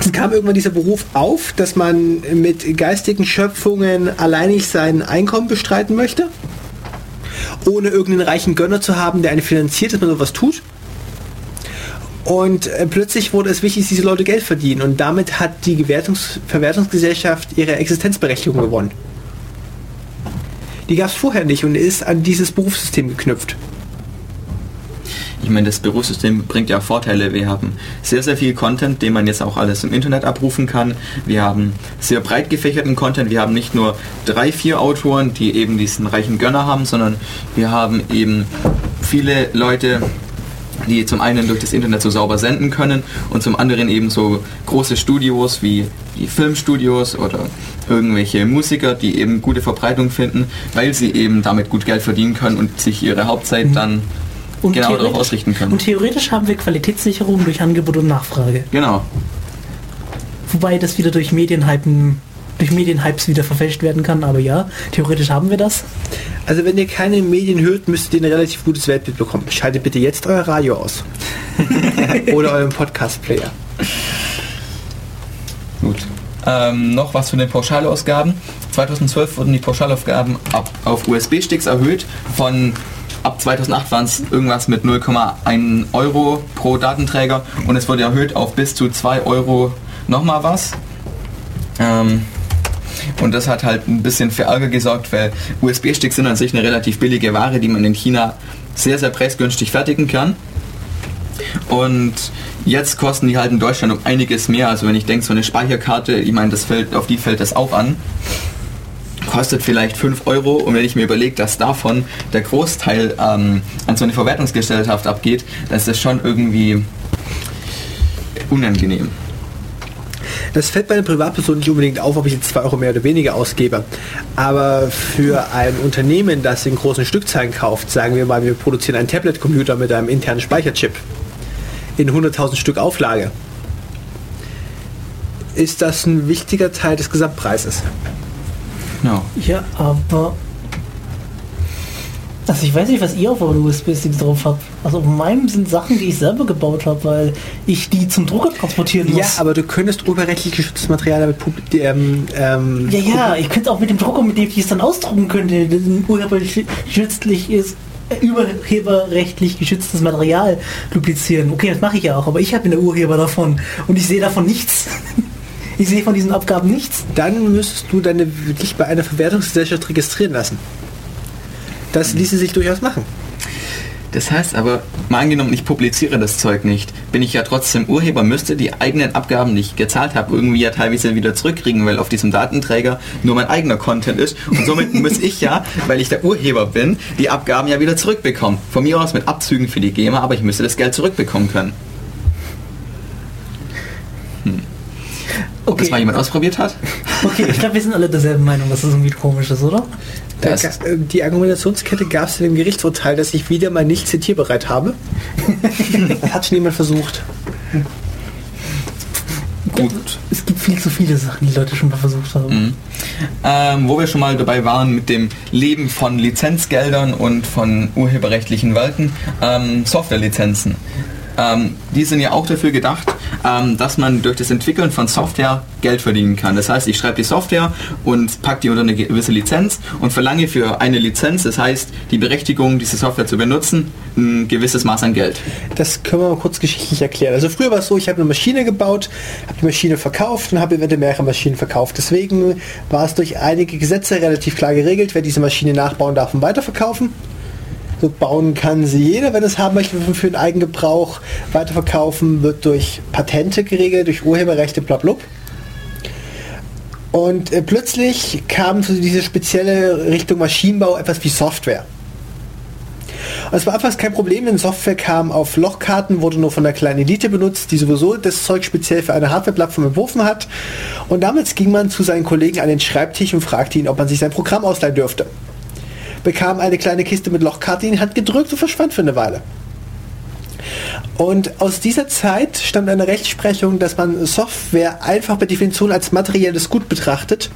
Es kam irgendwann dieser Beruf auf, dass man mit geistigen Schöpfungen alleinig sein Einkommen bestreiten möchte, ohne irgendeinen reichen Gönner zu haben, der einen finanziert, dass man sowas tut. Und äh, plötzlich wurde es wichtig, dass diese Leute Geld verdienen. Und damit hat die Gewertungs Verwertungsgesellschaft ihre Existenzberechtigung gewonnen. Die gab es vorher nicht und ist an dieses Berufssystem geknüpft. Ich meine, das Berufssystem bringt ja Vorteile. Wir haben sehr, sehr viel Content, den man jetzt auch alles im Internet abrufen kann. Wir haben sehr breit gefächerten Content. Wir haben nicht nur drei, vier Autoren, die eben diesen reichen Gönner haben, sondern wir haben eben viele Leute, die zum einen durch das Internet so sauber senden können und zum anderen eben so große Studios wie die Filmstudios oder irgendwelche Musiker, die eben gute Verbreitung finden, weil sie eben damit gut Geld verdienen können und sich ihre Hauptzeit dann Und genau darauf ausrichten können. Und theoretisch haben wir Qualitätssicherung durch Angebot und Nachfrage. Genau. Wobei das wieder durch Medienhypen, durch Medienhypes wieder verfälscht werden kann, aber ja, theoretisch haben wir das. Also wenn ihr keine Medien hört, müsst ihr ein relativ gutes Weltbild bekommen. Schaltet bitte jetzt euer Radio aus. Oder euren Podcast-Player. Gut. Ähm, noch was zu den Pauschalausgaben. 2012 wurden die Pauschalausgaben ab, auf USB-Sticks erhöht. Von ab 2008 waren es irgendwas mit 0,1 Euro pro Datenträger und es wurde erhöht auf bis zu 2 Euro nochmal was. Ähm, Und das hat halt ein bisschen für Ärger gesorgt, weil USB-Sticks sind an sich eine relativ billige Ware, die man in China sehr, sehr preisgünstig fertigen kann. Und jetzt kosten die halt in Deutschland um einiges mehr. Also wenn ich denke, so eine Speicherkarte, ich meine, das fällt, auf die fällt das auch an. Kostet vielleicht 5 Euro und wenn ich mir überlege, dass davon der Großteil ähm, an so eine Verwertungsgesellschaft abgeht, dann ist das schon irgendwie unangenehm. Das fällt bei einer Privatperson nicht unbedingt auf, ob ich jetzt 2 Euro mehr oder weniger ausgebe. Aber für ein Unternehmen, das in großen Stückzahlen kauft, sagen wir mal, wir produzieren einen Tablet-Computer mit einem internen Speicherchip in 100.000 Stück Auflage, ist das ein wichtiger Teil des Gesamtpreises. Ja. Ja, aber. Also ich weiß nicht, was ihr auf euren USB-Sticks drauf habt. Also auf meinem sind Sachen, die ich selber gebaut habe, weil ich die zum Drucker transportieren muss. Ja, aber du könntest urheberrechtlich geschütztes Material damit ähm, ähm, Ja, ja, ich könnte auch mit dem Drucker, mit dem ich es dann ausdrucken könnte, urheberrechtlich ist, äh, urheberrechtlich geschütztes Material duplizieren. Okay, das mache ich ja auch, aber ich habe der Urheber davon und ich sehe davon nichts. Ich sehe von diesen Abgaben nichts. dann müsstest du deine dich bei einer Verwertungsgesellschaft registrieren lassen. Das ließe sich durchaus machen. Das heißt aber, mal angenommen, ich publiziere das Zeug nicht, bin ich ja trotzdem Urheber, müsste die eigenen Abgaben, die ich gezahlt habe, irgendwie ja teilweise wieder zurückkriegen, weil auf diesem Datenträger nur mein eigener Content ist. Und somit muss ich ja, weil ich der Urheber bin, die Abgaben ja wieder zurückbekommen. Von mir aus mit Abzügen für die GEMA, aber ich müsste das Geld zurückbekommen können. Ob das mal jemand ausprobiert hat? Okay, ich glaube, wir sind alle derselben Meinung, dass das irgendwie komisch ist, oder? Da äh, die Argumentationskette gab es in dem Gerichtsurteil, das ich wieder mal nicht zitierbereit habe. Hat schon jemand versucht. Gut. Es gibt viel zu viele Sachen, die Leute schon mal versucht haben. Ähm, wo wir schon mal dabei waren mit dem Leben von Lizenzgeldern und von urheberrechtlichen Werken, ähm, Softwarelizenzen. Ähm, die sind ja auch dafür gedacht, ähm, dass man durch das Entwickeln von Software Geld verdienen kann. Das heißt, ich schreibe die Software und packe die unter eine gewisse Lizenz und verlange für eine Lizenz, das heißt die Berechtigung, diese Software zu benutzen, ein gewisses Maß an Geld. Das können wir mal kurz geschichtlich erklären. Also früher war es so, ich habe eine Maschine gebaut, habe die Maschine verkauft und habe eventuell mehrere Maschinen verkauft. Deswegen war es durch einige Gesetze relativ klar geregelt, wer diese Maschine nachbauen darf und weiterverkaufen. So bauen kann sie jeder, wenn es haben möchte, für den Eigengebrauch. Weiterverkaufen wird durch Patente geregelt, durch Urheberrechte, bla blub. Und äh, plötzlich kam zu diese spezielle Richtung Maschinenbau etwas wie Software. Und es war einfach kein Problem, denn Software kam auf Lochkarten, wurde nur von einer kleinen Elite benutzt, die sowieso das Zeug speziell für eine Hardware-Plattform entworfen hat. Und damals ging man zu seinen Kollegen an den Schreibtisch und fragte ihn, ob man sich sein Programm ausleihen dürfte. Bekam eine kleine Kiste mit Lochkarten in die Hand gedrückt und verschwand für eine Weile. Und aus dieser Zeit stammt eine Rechtsprechung, dass man Software einfach per Definition als materielles Gut betrachtet,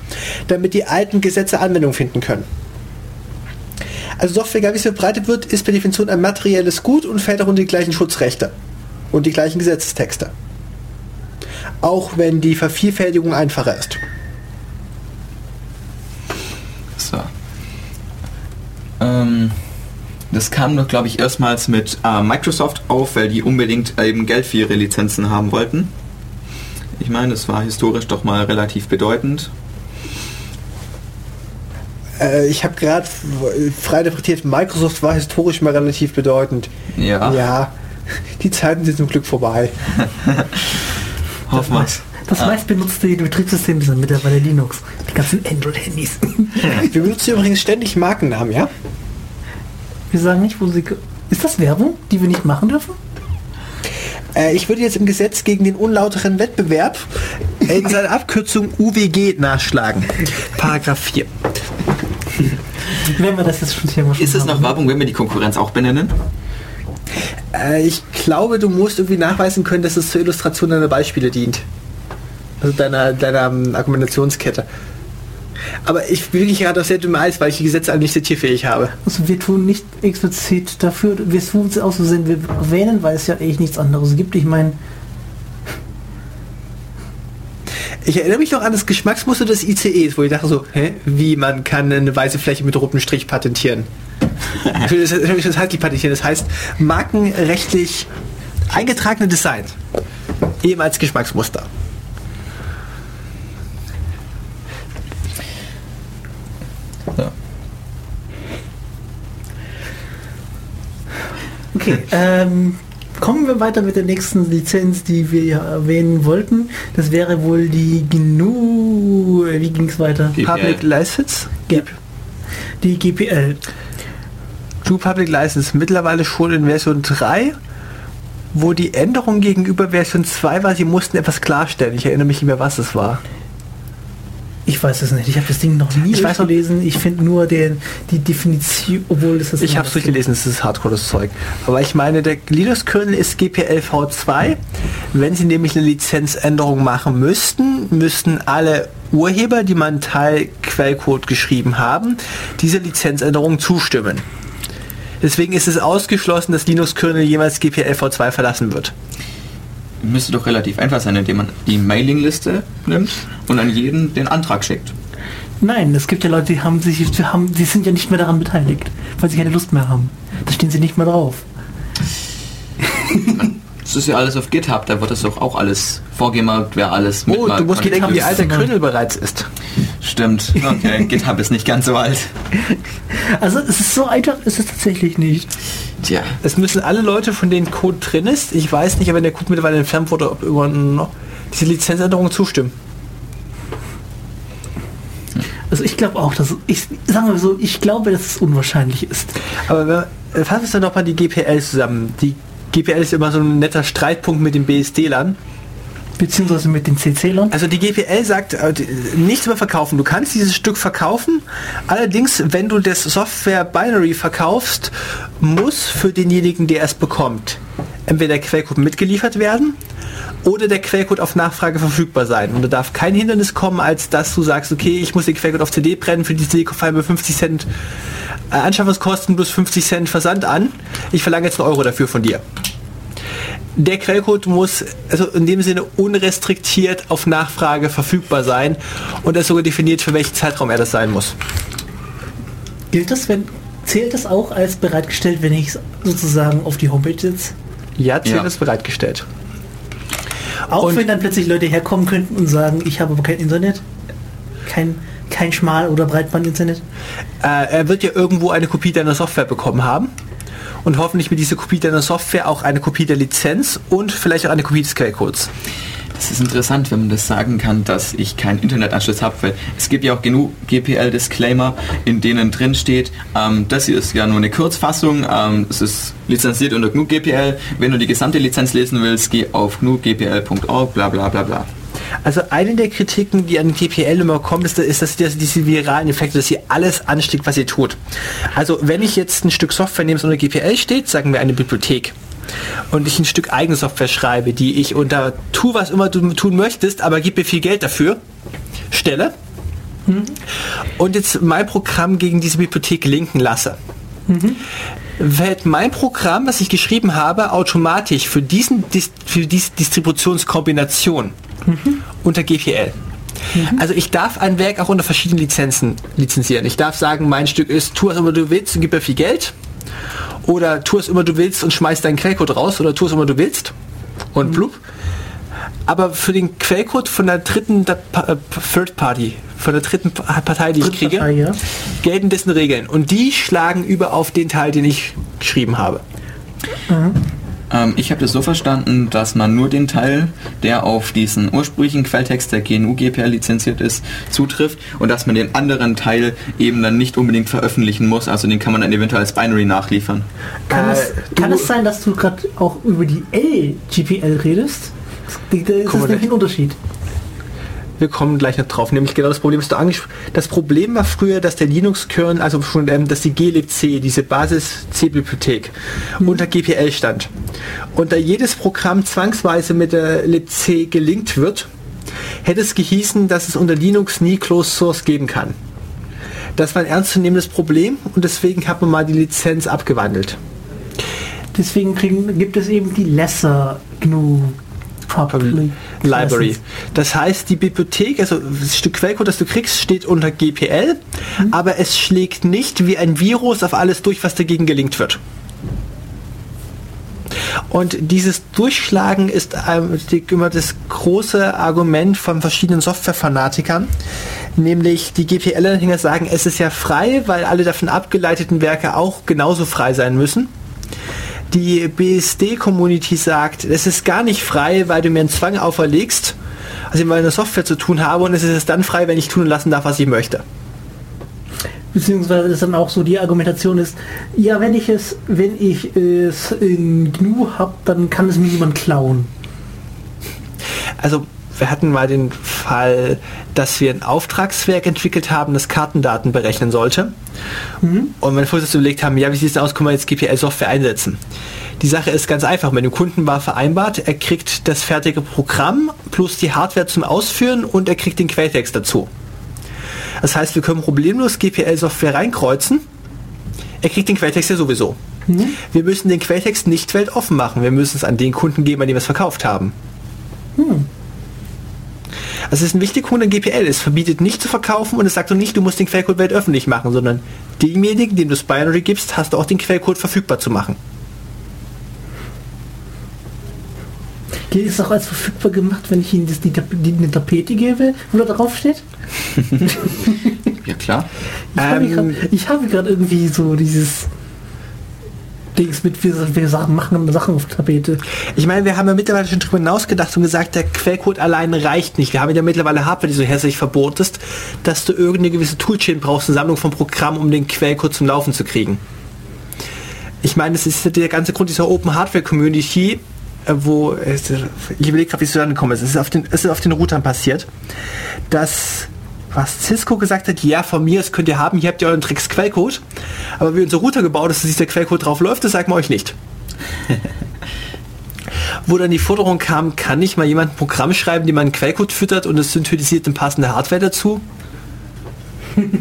damit die alten Gesetze Anwendung finden können. Also Software, egal wie es verbreitet wird, ist per Definition ein materielles Gut und fällt auch unter die gleichen Schutzrechte und die gleichen Gesetzestexte. Auch wenn die Vervielfältigung einfacher ist. So. Ähm, das kam doch, glaube ich, erstmals mit äh, Microsoft auf, weil die unbedingt eben Geld für ihre Lizenzen haben wollten. Ich meine, das war historisch doch mal relativ bedeutend. Äh, ich habe gerade frei interpretiert, Microsoft war historisch mal relativ bedeutend. Ja, Ja, die Zeiten sind zum Glück vorbei. hoffen wir. Das meistbenutzte Betriebssystem ist dann mittlerweile Linux. Die ganzen Android-Handys. Wir benutzen übrigens ständig Markennamen, ja? Wir sagen nicht, wo sie... Ist das Werbung, die wir nicht machen dürfen? Äh, ich würde jetzt im Gesetz gegen den unlauteren Wettbewerb in seiner Abkürzung UWG nachschlagen. Paragraph 4. Wenn wir das jetzt schon Thema schon Ist es haben. noch Werbung, wenn wir die Konkurrenz auch benennen? Äh, ich glaube, du musst irgendwie nachweisen können, dass es zur Illustration deiner Beispiele dient. Also deiner, deiner ähm, Argumentationskette. Aber ich bin wirklich gerade auf sehr dünnem Eis, weil ich die Gesetze alle nicht zitierfähig habe. Also wir tun nicht explizit dafür, wir tun es aus Versehen, wir erwähnen, weil es ja eigentlich nichts anderes gibt. Ich meine, Ich erinnere mich noch an das Geschmacksmuster des ICEs, wo ich dachte so, hä, wie man kann eine weiße Fläche mit rotem Strich patentieren. das, heißt nicht patentieren, das heißt markenrechtlich eingetragene Designs. Eben als Geschmacksmuster. Okay, ähm, kommen wir weiter mit der nächsten Lizenz, die wir ja erwähnen wollten. Das wäre wohl die GNU. Wie ging es weiter? GPL. Public License? Ja. Die GPL. GNU Public License mittlerweile schon in Version 3, wo die Änderung gegenüber Version 2 war, sie mussten etwas klarstellen. Ich erinnere mich nicht mehr, was es war. Ich weiß es nicht. Ich habe das Ding noch nie Ich weiß gelesen. Ich finde nur den, die Definition, obwohl das ist. Ich habe es durchgelesen, es ist hardcore das Zeug. Aber ich meine, der Linux-Kernel ist GPL v2. Wenn Sie nämlich eine Lizenzänderung machen müssten, müssten alle Urheber, die einen Teil Quellcode geschrieben haben, dieser Lizenzänderung zustimmen. Deswegen ist es ausgeschlossen, dass Linux-Kernel jemals GPL v2 verlassen wird. Müsste doch relativ einfach sein, indem man die Mailingliste nimmt und an jeden den Antrag schickt. Nein, es gibt ja Leute, die haben sich, die haben, die sind ja nicht mehr daran beteiligt, weil sie keine Lust mehr haben. Da stehen sie nicht mehr drauf. Das ist ja alles auf GitHub, da wird das doch auch alles vorgemerkt, wer alles Oh, du musst bedenken, wie alt der ist- Kernel bereits ist. Stimmt. Okay, GitHub ist nicht ganz so alt. Also es ist so einfach, ist es tatsächlich nicht. Tja. Es müssen alle Leute, von denen Code drin ist, ich weiß nicht, aber wenn der Code mittlerweile entfernt wurde, ob irgendwann noch diese Lizenzänderung zustimmen. Also ich glaube auch, dass ich sagen wir so, ich glaube, dass es unwahrscheinlich ist. Aber wenn, äh, fassen wir dann noch mal die GPL zusammen. Die GPL ist immer so ein netter Streitpunkt mit den BSD-Lern. Beziehungsweise mit den CC-Lern. Also die GPL sagt äh, nichts über verkaufen. Du kannst dieses Stück verkaufen. Allerdings, wenn du das Software Binary verkaufst, muss für denjenigen, der es bekommt, entweder der Quellcode mitgeliefert werden oder der Quellcode auf Nachfrage verfügbar sein. Und da darf kein Hindernis kommen, als dass du sagst, okay, ich muss den Quellcode auf CD brennen, für die CD-File bei 50 Cent Anschaffungskosten plus 50 Cent Versand an. Ich verlange jetzt einen Euro dafür von dir. Der Quellcode muss also in dem Sinne unrestriktiert auf Nachfrage verfügbar sein und er ist sogar definiert, für welchen Zeitraum er das sein muss. Gilt das, wenn zählt das auch als bereitgestellt, wenn ich sozusagen auf die Homepage sitze? Ja, zählt Ja. bereitgestellt. Auch Und- wenn dann plötzlich Leute herkommen könnten und sagen, ich habe aber kein Internet, kein kein Schmal- oder Breitband-Internet. Äh, er wird ja irgendwo eine Kopie deiner Software bekommen haben und hoffentlich mit dieser Kopie deiner Software auch eine Kopie der Lizenz und vielleicht auch eine Kopie des Quellcodes. Das ist interessant, wenn man das sagen kann, dass ich keinen Internetanschluss habe, weil es gibt ja auch genug GPL-Disclaimer, in denen drin steht, ähm, das hier ist ja nur eine Kurzfassung, ähm, es ist lizenziert unter GNU GPL, wenn du die gesamte Lizenz lesen willst, geh auf gnugpl.org, bla bla bla bla. Also eine der Kritiken, die an GPL immer kommt, ist, ist dass dass diese viralen Effekte, dass sie alles anstickt, was ihr tut. Also wenn ich jetzt ein Stück Software nehme, das unter GPL steht, sagen wir eine Bibliothek, und ich ein Stück eigene Software schreibe, die ich unter tu was immer du tun möchtest, aber gib mir viel Geld dafür, stelle, und jetzt mein Programm gegen diese Bibliothek linken lasse. Wird mein Programm, was ich geschrieben habe, automatisch für, diesen, für diese Distributionskombination unter GPL. Also ich darf ein Werk auch unter verschiedenen Lizenzen lizenzieren. Ich darf sagen, mein Stück ist, tu was immer du willst und gib mir viel Geld. Oder tu es immer du willst und schmeiß deinen Quellcode raus. Oder tu es immer du willst und blub. Aber für den Quellcode von der dritten da- äh, Third Party, von der dritten Pa- Partei, die ich kriege, Drittpartei, ja. gelten dessen Regeln. Und die schlagen über auf den Teil, den ich geschrieben habe. Ähm, ich habe das so verstanden, dass man nur den Teil, der auf diesen ursprünglichen Quelltext der GNU GPL lizenziert ist, zutrifft und dass man den anderen Teil eben dann nicht unbedingt veröffentlichen muss. Also den kann man dann eventuell als Binary nachliefern. Kann, Äh, es, kann es sein, dass du gerade auch über die LGPL redest? Das ist Guck nämlich ein Unterschied. Wir kommen gleich noch drauf. Nämlich genau das Problem, das du angesprochen Das Problem war früher, dass der Linux-Kern, also schon, ähm, dass die glibc, diese Basis-C-Bibliothek, unter GPL stand. Und da jedes Programm zwangsweise mit der libc gelinkt wird, hätte es gehießen, dass es unter Linux nie Closed Source geben kann. Das war ein ernstzunehmendes Problem und deswegen hat man mal die Lizenz abgewandelt. Deswegen kriegen, gibt es eben die Lesser GNU Public Library. Das heißt, die Bibliothek, also das Stück Quellcode, das du kriegst, steht unter GPL, aber es schlägt nicht wie ein Virus auf alles durch, was dagegen gelinkt wird. Und dieses Durchschlagen ist ähm, die, immer das große Argument von verschiedenen Softwarefanatikern, nämlich die GPL-Anhänger sagen, es ist ja frei, weil alle davon abgeleiteten Werke auch genauso frei sein müssen. Die BSD-Community sagt, es ist gar nicht frei, weil du mir einen Zwang auferlegst, also ich mit einer Software zu tun habe und es ist dann frei, wenn ich tun und lassen darf, was ich möchte. Beziehungsweise ist dann auch so die Argumentation ist, ja, wenn ich es, wenn ich es in GNU habe, dann kann es mir niemand klauen. Also wir hatten mal den Fall, dass wir ein Auftragswerk entwickelt haben, das Kartendaten berechnen sollte. Und meine Vorsitzende überlegt haben, ja, wie sieht es aus, können wir jetzt GPL-Software einsetzen? Die Sache ist ganz einfach. Mit dem Kunden war vereinbart, er kriegt das fertige Programm plus die Hardware zum Ausführen und er kriegt den Quelltext dazu. Das heißt, wir können problemlos GPL-Software reinkreuzen. Er kriegt den Quelltext ja sowieso. Wir müssen den Quelltext nicht weltoffen machen. Wir müssen es an den Kunden geben, an dem wir es verkauft haben. Also es ist ein wichtiger Punkt an GPL. Es verbietet nicht zu verkaufen und es sagt auch nicht, du musst den Quellcode weltöffentlich machen, sondern demjenigen, dem du das Binary gibst, hast du auch den Quellcode verfügbar zu machen. Gilt es auch als verfügbar gemacht, wenn ich Ihnen das, die, die, eine Tapete gebe, wo da drauf steht? Ja klar. Ich habe Ähm, grad- ich habe gerade irgendwie so dieses Dings mit, wir, wir machen Sachen auf Tapete. Ich meine, wir haben ja mittlerweile schon drüber hinausgedacht und gesagt, der Quellcode allein reicht nicht. Wir haben ja mittlerweile Hardware, die so hässlich verboten ist, dass du irgendeine gewisse Toolchain brauchst, eine Sammlung von Programmen, um den Quellcode zum Laufen zu kriegen. Ich meine, das ist der ganze Grund dieser Open Hardware Community, äh, wo es- ich überlege gerade, wie es zustande gekommen ist. Es ist auf den, es ist auf den Routern passiert, dass was Cisco gesagt hat, ja, von mir, das könnt ihr haben, hier habt ihr euren Tricks Quellcode, aber wie unser Router gebaut ist, dass dieser Quellcode drauf läuft, das sagen wir euch nicht. Wo dann die Forderung kam, kann nicht mal jemand ein Programm schreiben, dem man einen Quellcode füttert und es synthetisiert eine passende Hardware dazu?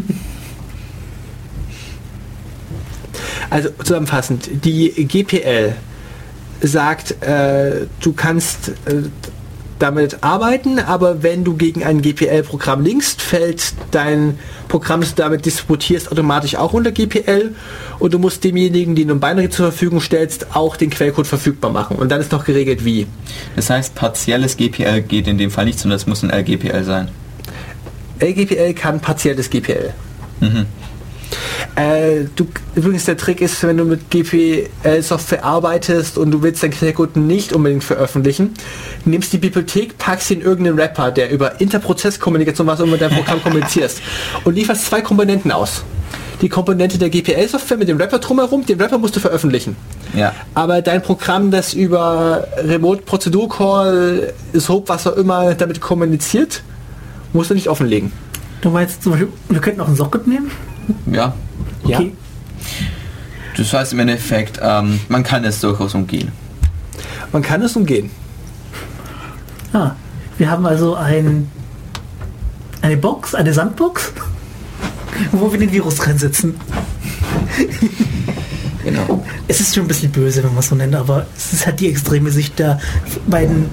Also zusammenfassend, die GPL sagt, äh, du kannst äh, damit arbeiten, aber wenn du gegen ein GPL-Programm linkst, fällt dein Programm, das du damit distributierst, automatisch auch unter GPL und du musst demjenigen, den du ein Binary zur Verfügung stellst, auch den Quellcode verfügbar machen. Und dann ist noch geregelt, wie. Das heißt, partielles GPL geht in dem Fall nicht, sondern es muss ein LGPL sein. LGPL kann partielles GPL. Mhm. Äh, du, übrigens der Trick ist, wenn du mit GPL-Software arbeitest und du willst deinen Quellcode nicht unbedingt veröffentlichen, nimmst die Bibliothek, packst sie in irgendeinen Rapper, der über Interprozesskommunikation, was auch immer mit deinem Programm kommunizierst und lieferst zwei Komponenten aus. Die Komponente der GPL-Software mit dem Rapper drumherum, den Rapper musst du veröffentlichen. Ja. Aber dein Programm, das über Remote Prozedur Call, SOAP, was auch immer damit kommuniziert, musst du nicht offenlegen. Du meinst zum Beispiel, wir könnten auch einen Socket nehmen? Ja. Ja. Okay. Das heißt im Endeffekt, ähm, man kann es durchaus umgehen. Man kann es umgehen. Ah, wir haben also ein, eine Box, eine Sandbox, wo wir den Virus reinsetzen. Genau. Es ist schon ein bisschen böse, wenn man es so nennt, aber es ist halt die extreme Sicht der beiden,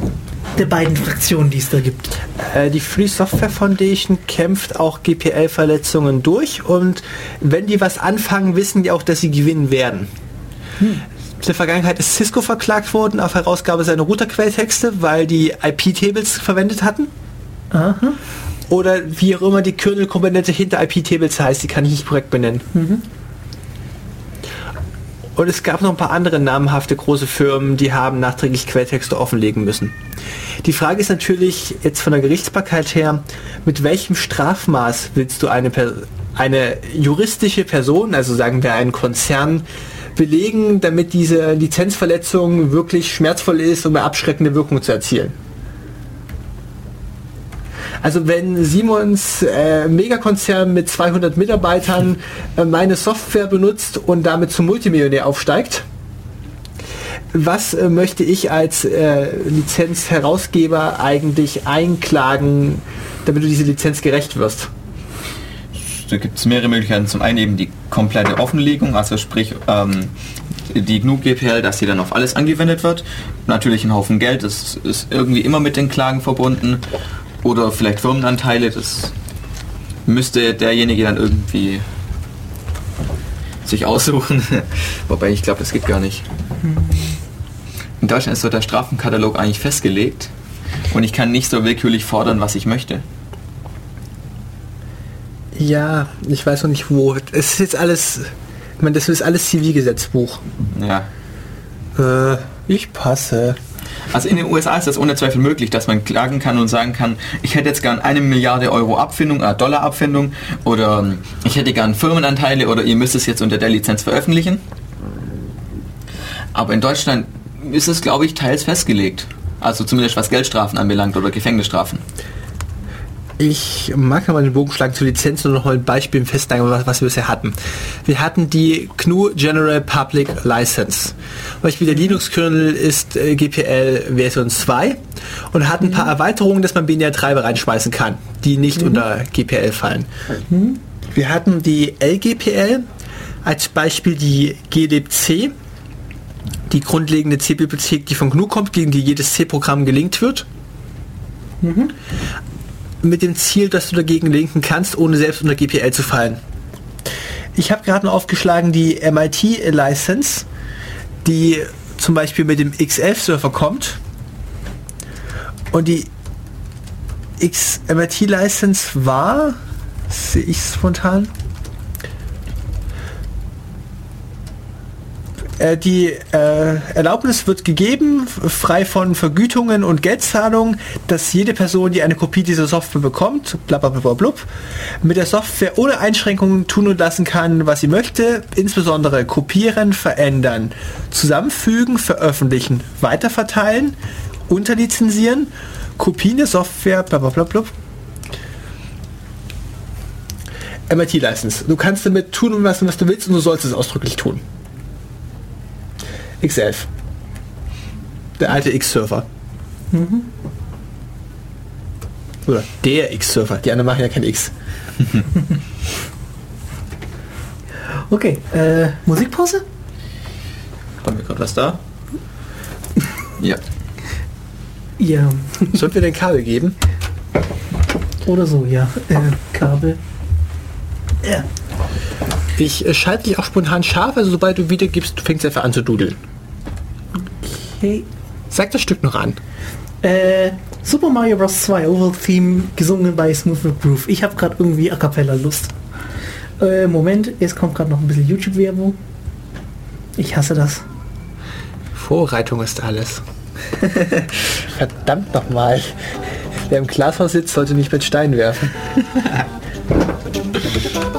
der beiden Fraktionen, die es da gibt. Äh, die Free Software Foundation kämpft auch GPL-Verletzungen durch und wenn die was anfangen, wissen die auch, dass sie gewinnen werden. In der Vergangenheit ist Cisco verklagt worden auf Herausgabe seiner Router-Quelltexte, weil die IP-Tables verwendet hatten. Aha. Oder wie auch immer die Kernel-Komponente hinter IP-Tables heißt, die kann ich nicht korrekt benennen. Und es gab noch ein paar andere namhafte große Firmen, die haben nachträglich Quelltexte offenlegen müssen. Die Frage ist natürlich jetzt von der Gerichtsbarkeit her, mit welchem Strafmaß willst du eine, eine juristische Person, also sagen wir einen Konzern, belegen, damit diese Lizenzverletzung wirklich schmerzvoll ist, um eine abschreckende Wirkung zu erzielen? Also wenn Simons äh, Megakonzern mit 200 Mitarbeitern äh, meine Software benutzt und damit zum Multimillionär aufsteigt, was äh, möchte ich als äh, Lizenzherausgeber eigentlich einklagen, damit du diese Lizenz gerecht wirst? Da gibt es mehrere Möglichkeiten. Zum einen eben die komplette Offenlegung, also sprich ähm, die GNU GPL, dass sie dann auf alles angewendet wird. Natürlich ein Haufen Geld, das ist irgendwie immer mit den Klagen verbunden. Oder vielleicht Firmenanteile, das müsste derjenige dann irgendwie sich aussuchen. Wobei ich glaube, das geht gar nicht. In Deutschland ist so der Strafenkatalog eigentlich festgelegt und ich kann nicht so willkürlich fordern, was ich möchte. Ja, ich weiß noch nicht wo. Es ist jetzt alles, ich meine, das ist alles Zivilgesetzbuch. Ja, Äh, ich passe. Also in den USA ist das ohne Zweifel möglich, dass man klagen kann und sagen kann, ich hätte jetzt gern eine Milliarde Euro Abfindung, äh, Dollar Abfindung oder ähm, ich hätte gern Firmenanteile oder ihr müsst es jetzt unter der Lizenz veröffentlichen. Aber in Deutschland ist es, glaube ich, teils festgelegt. Also zumindest was Geldstrafen anbelangt oder Gefängnisstrafen. Ich mag mal den Bogen schlagen zur Lizenz und noch mal ein Beispiel festhalten, was, was wir bisher hatten. Wir hatten die GNU General Public License. Zum Beispiel der Linux-Kernel ist äh, GPL Version 2 und hat ein paar Erweiterungen, dass man BNR-Treiber reinschmeißen kann, die nicht unter GPL fallen. Wir hatten die LGPL, als Beispiel die glibc, die grundlegende C-Bibliothek, die von GNU kommt, gegen die jedes C-Programm gelinkt wird mit dem Ziel, dass du dagegen linken kannst, ohne selbst unter GPL zu fallen. Ich habe gerade noch aufgeschlagen die MIT-License, die zum Beispiel mit dem X11-Server kommt. Und die MIT-License war, sehe ich spontan, die äh, Erlaubnis wird gegeben, frei von Vergütungen und Geldzahlungen, dass jede Person, die eine Kopie dieser Software bekommt, blablabla, mit der Software ohne Einschränkungen tun und lassen kann, was sie möchte, insbesondere kopieren, verändern, zusammenfügen, veröffentlichen, weiterverteilen, unterlizenzieren, Kopien der Software, blablabla. MIT-License. Du kannst damit tun und lassen, was du willst und du sollst es ausdrücklich tun. X11. Der alte X-Server. Oder der X-Server. Die anderen machen ja kein X. Okay, äh, Musikpause? Haben wir gerade was da? Ja. Ja, Sollten wir den Kabel geben? oder so, ja. Äh, Kabel. Ja. Ich äh, schalte dich auch spontan scharf, also sobald du wiedergibst, du fängst einfach an zu dudeln. Okay. Sag das Stück noch an. Äh, Super Mario Bros. 2 Oval Theme gesungen bei Smooth with Groove. Ich habe gerade irgendwie A Cappella Lust. Äh, Moment, jetzt kommt gerade noch ein bisschen YouTube-Werbung. Ich hasse das. Vorbereitung ist alles. Verdammt nochmal. Wer im Glashaus sitzt, sollte nicht mit Stein werfen.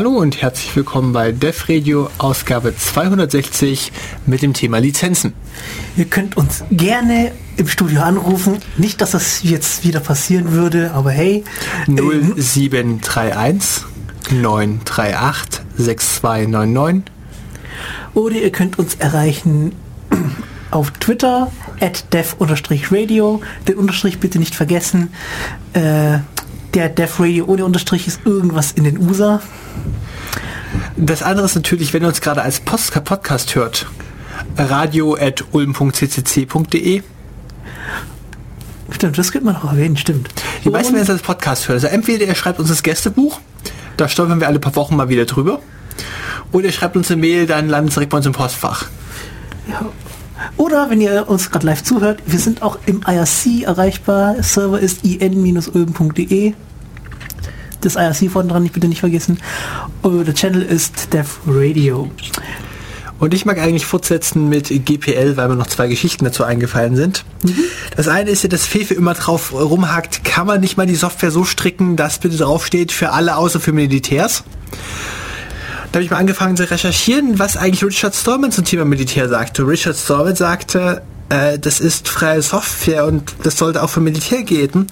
Hallo und herzlich willkommen bei Def Radio Ausgabe 260 mit dem Thema Lizenzen. Ihr könnt uns gerne im Studio anrufen. Nicht, dass das jetzt wieder passieren würde, aber hey. äh, 0731 938 6299. Oder ihr könnt uns erreichen auf Twitter at dev-radio. Den Unterstrich bitte nicht vergessen. Äh, der Dev Radio ohne Unterstrich ist irgendwas in den USA. Das andere ist natürlich, wenn ihr uns gerade als Post Podcast hört, radio at ulm.ccc.de. Stimmt, das könnte man noch erwähnen, stimmt. Die meisten werden es als Podcast hören. Also entweder ihr schreibt uns das Gästebuch, da stolpern wir alle paar Wochen mal wieder drüber. Oder ihr schreibt uns eine Mail, dann landet es direkt bei uns im Postfach. Oder wenn ihr uns gerade live zuhört, wir sind auch im IRC erreichbar. Server ist in-ulm.de. Das IRC vorne dran, nicht bitte nicht vergessen. Und der Channel ist Dev Radio. Und ich mag eigentlich fortsetzen mit GPL, weil mir noch zwei Geschichten dazu eingefallen sind. Das eine ist ja, dass Fefe immer drauf rumhakt, kann man nicht mal die Software so stricken, dass bitte draufsteht für alle außer für Militärs. Da habe ich mal angefangen zu recherchieren, was eigentlich Richard Stallman zum Thema Militär sagte. Richard Stallman sagte, äh, das ist freie Software und das sollte auch für Militär gelten.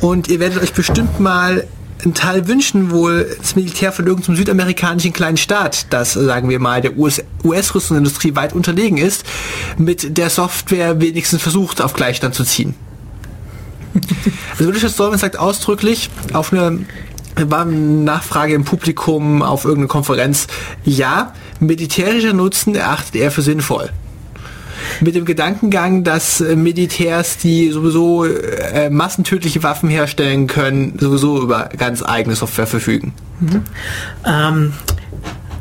Und ihr werdet euch bestimmt mal einen Teil wünschen, wo das Militär von irgendeinem südamerikanischen kleinen Staat, das sagen wir mal der US US-Rüstungsindustrie weit unterlegen ist, mit der Software wenigstens versucht, auf Gleichstand zu ziehen. Also Richard Stallman sagt ausdrücklich auf eine war eine Nachfrage im Publikum auf irgendeine Konferenz, ja, militärischer Nutzen erachtet er für sinnvoll. Mit dem Gedankengang, dass äh, Militärs, die sowieso äh, massentödliche Waffen herstellen können, sowieso über ganz eigene Software verfügen. Ähm,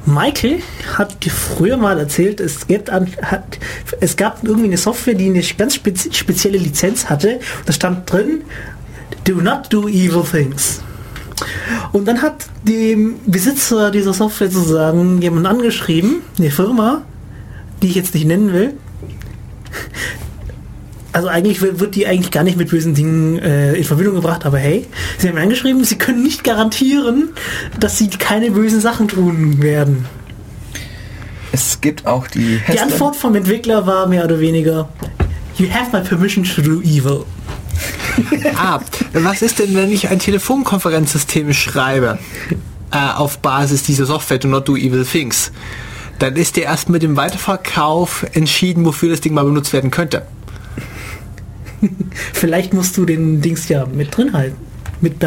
Michael hat früher mal erzählt, es, gibt hat, es gab irgendwie eine Software, die eine ganz spezi spezielle Lizenz hatte. Da stand drin, do not do evil things. Und dann hat dem Besitzer dieser Software sozusagen jemand angeschrieben, eine Firma, die ich jetzt nicht nennen will. Also eigentlich wird die eigentlich gar nicht mit bösen Dingen äh, in Verbindung gebracht, aber hey, sie haben angeschrieben, sie können nicht garantieren, dass sie keine bösen Sachen tun werden. Es gibt auch die Die Antwort vom Entwickler war mehr oder weniger, you have my permission to do evil. Ah, was ist denn, wenn ich ein Telefonkonferenzsystem schreibe äh, auf Basis dieser Software Do Not Do Evil Things? Dann ist der erst mit dem Weiterverkauf entschieden, wofür das Ding mal benutzt werden könnte. Vielleicht musst du den Dings ja mit drin halten. Mit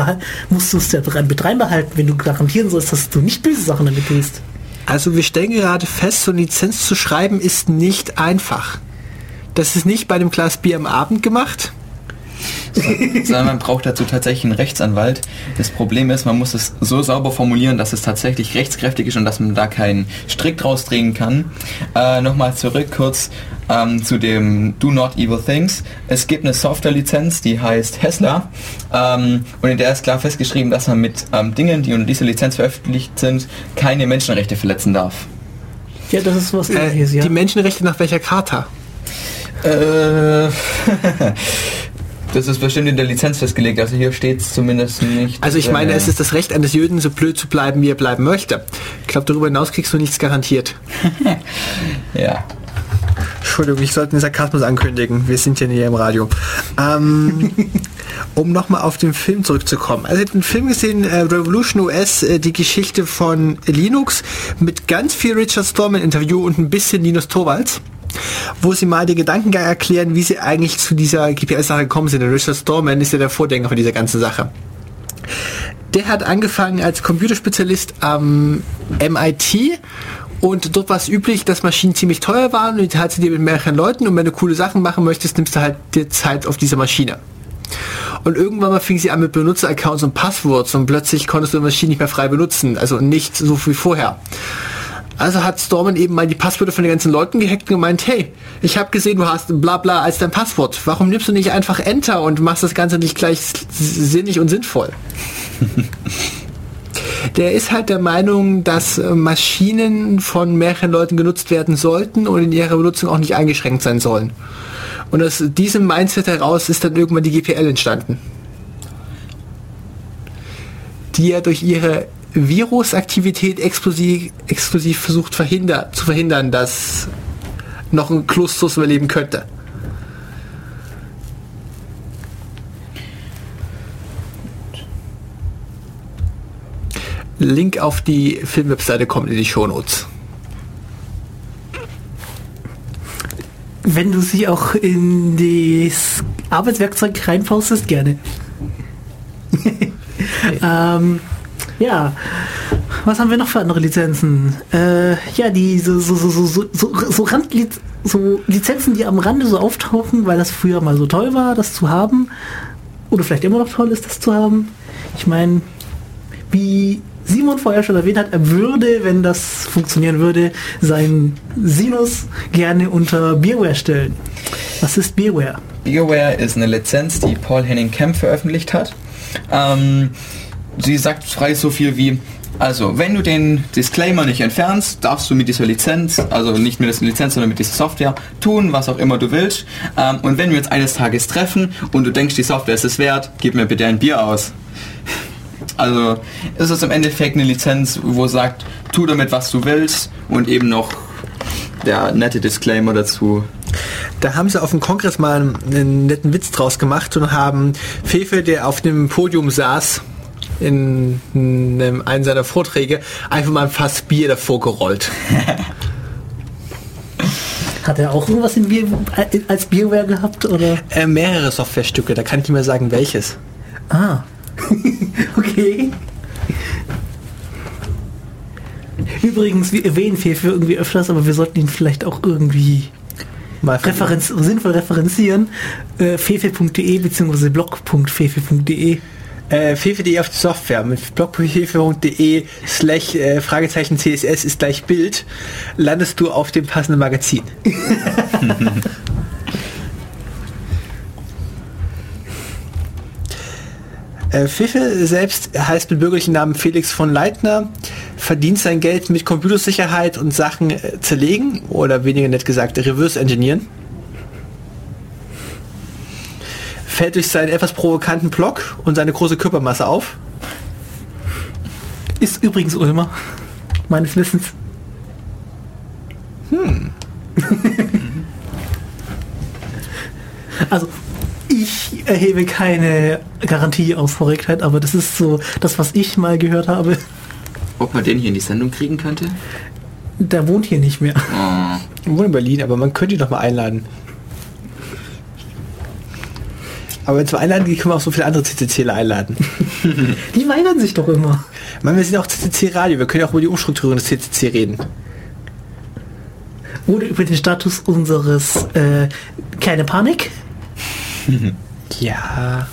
musst du es ja mit reinbehalten, wenn du garantieren sollst, dass du nicht böse Sachen damit tust. Also wir stellen gerade fest, so eine Lizenz zu schreiben ist nicht einfach. Das ist nicht bei dem Glas Bier am Abend gemacht. Sondern man braucht dazu tatsächlich einen Rechtsanwalt. Das Problem ist, man muss es so sauber formulieren, dass es tatsächlich rechtskräftig ist und dass man da keinen Strick draus drehen kann. Äh, Nochmal zurück kurz ähm, zu dem Do Not Evil Things. Es gibt eine Software-Lizenz, die heißt Hessler ähm, und in der ist klar festgeschrieben, dass man mit ähm, Dingen, die unter dieser Lizenz veröffentlicht sind, keine Menschenrechte verletzen darf. Ja, das ist was Äh, ähnliches, ja. Die Menschenrechte nach welcher Charta? Äh, das ist bestimmt in der Lizenz festgelegt, also hier steht es zumindest nicht. Also ich meine, drin. es ist das Recht eines Jöden, so blöd zu bleiben, wie er bleiben möchte. Ich glaube, darüber hinaus kriegst du nichts garantiert. Ja. Entschuldigung, ich sollte den Sarkasmus ankündigen. Wir sind ja nicht im Radio. Ähm, um nochmal auf den Film zurückzukommen. Also ich habe einen Film gesehen, äh, Revolution OS, äh, die Geschichte von Linux, mit ganz viel Richard Stallman Interview und ein bisschen Linus Torvalds, wo sie mal den Gedankengang erklären, wie sie eigentlich zu dieser GPS-Sache gekommen sind. Und Richard Stallman ist ja der Vordenker von dieser ganzen Sache. Der hat angefangen als Computerspezialist am MIT und dort war es üblich, dass Maschinen ziemlich teuer waren und die teilst du dir mit mehreren Leuten und wenn du coole Sachen machen möchtest, nimmst du halt dir Zeit auf dieser Maschine. Und irgendwann mal fing sie an mit Benutzeraccounts und Passwords und plötzlich konntest du die Maschine nicht mehr frei benutzen, also nicht so wie vorher. Also hat Storman eben mal die Passwörter von den ganzen Leuten gehackt und gemeint, hey, ich habe gesehen, du hast bla bla als dein Passwort. Warum nimmst du nicht einfach Enter und machst das Ganze nicht gleich sinnig und sinnvoll? Der ist halt der Meinung, dass äh, Maschinen von mehreren Leuten genutzt werden sollten und in ihrer Benutzung auch nicht eingeschränkt sein sollen. Und aus diesem Mindset heraus ist dann irgendwann die GPL entstanden. Die ja durch ihre Virusaktivität exklusiv, exklusiv versucht verhinder, zu verhindern, dass noch ein Klustus überleben könnte. Link auf die Filmwebseite kommt in die Shownotes. Wenn du sie auch in das Arbeitswerkzeug reinpostest, gerne. ähm, ja. Was haben wir noch für andere Lizenzen? Äh, ja, die so, so, so, so, so, so, Randliz so Lizenzen, die am Rande so auftauchen, weil das früher mal so toll war, das zu haben. Oder vielleicht immer noch toll ist, das zu haben. Ich meine, wie Simon vorher schon erwähnt hat, er würde, wenn das funktionieren würde, seinen Sinus gerne unter Beerware stellen. Was ist Beerware? BioWare ist eine Lizenz, die Paul Henning Kemp veröffentlicht hat. Ähm, sie sagt frei so viel wie, also wenn du den Disclaimer nicht entfernst, darfst du mit dieser Lizenz, also nicht mit dieser Lizenz, sondern mit dieser Software tun, was auch immer du willst. Ähm, und wenn wir uns eines Tages treffen und du denkst, die Software ist es wert, gib mir bitte ein Bier aus. Also ist es im Endeffekt eine Lizenz, wo sagt, tu damit, was du willst und eben noch der nette Disclaimer dazu. Da haben sie auf dem Kongress mal einen, einen netten Witz draus gemacht und haben Fefe, der auf dem Podium saß, in einem, einen seiner Vorträge, einfach mal ein Fass Bier davor gerollt. Hat er auch irgendwas in Bier, als Beerware gehabt? Oder? Äh, mehrere Softwarestücke, da kann ich nicht mehr sagen, welches. Ah. okay. Übrigens, wir erwähnen Fefe irgendwie öfters, aber wir sollten ihn vielleicht auch irgendwie Mal Referenz, sinnvoll referenzieren. Äh, fefe.de bzw. blog.fefe.de. Äh, fefe.de auf die Software mit blog.fefe.de slash äh, Fragezeichen CSS ist gleich Bild, landest du auf dem passenden Magazin. Äh, selbst heißt mit bürgerlichen Namen Felix von Leitner, verdient sein Geld mit Computersicherheit und Sachen äh, zerlegen oder weniger nett gesagt Reverse Engineeren. Fällt durch seinen etwas provokanten Blog und seine große Körpermasse auf. Ist übrigens Ulmer. Meines Wissens. also, ich erhebe keine Garantie auf Korrektheit, aber das ist so das, was ich mal gehört habe. Ob man den hier in die Sendung kriegen könnte? Der wohnt hier nicht mehr. Oh. Ich wohne in Berlin, aber man könnte ihn doch mal einladen. Aber wenn wir einladen, die können wir auch so viele andere CCCler einladen. Die weigern sich doch immer. Man, wir sind auch CCC Radio, wir können ja auch über die Umstrukturierung des CCC reden. Oder über den Status unseres äh, Keine Panik. Ja.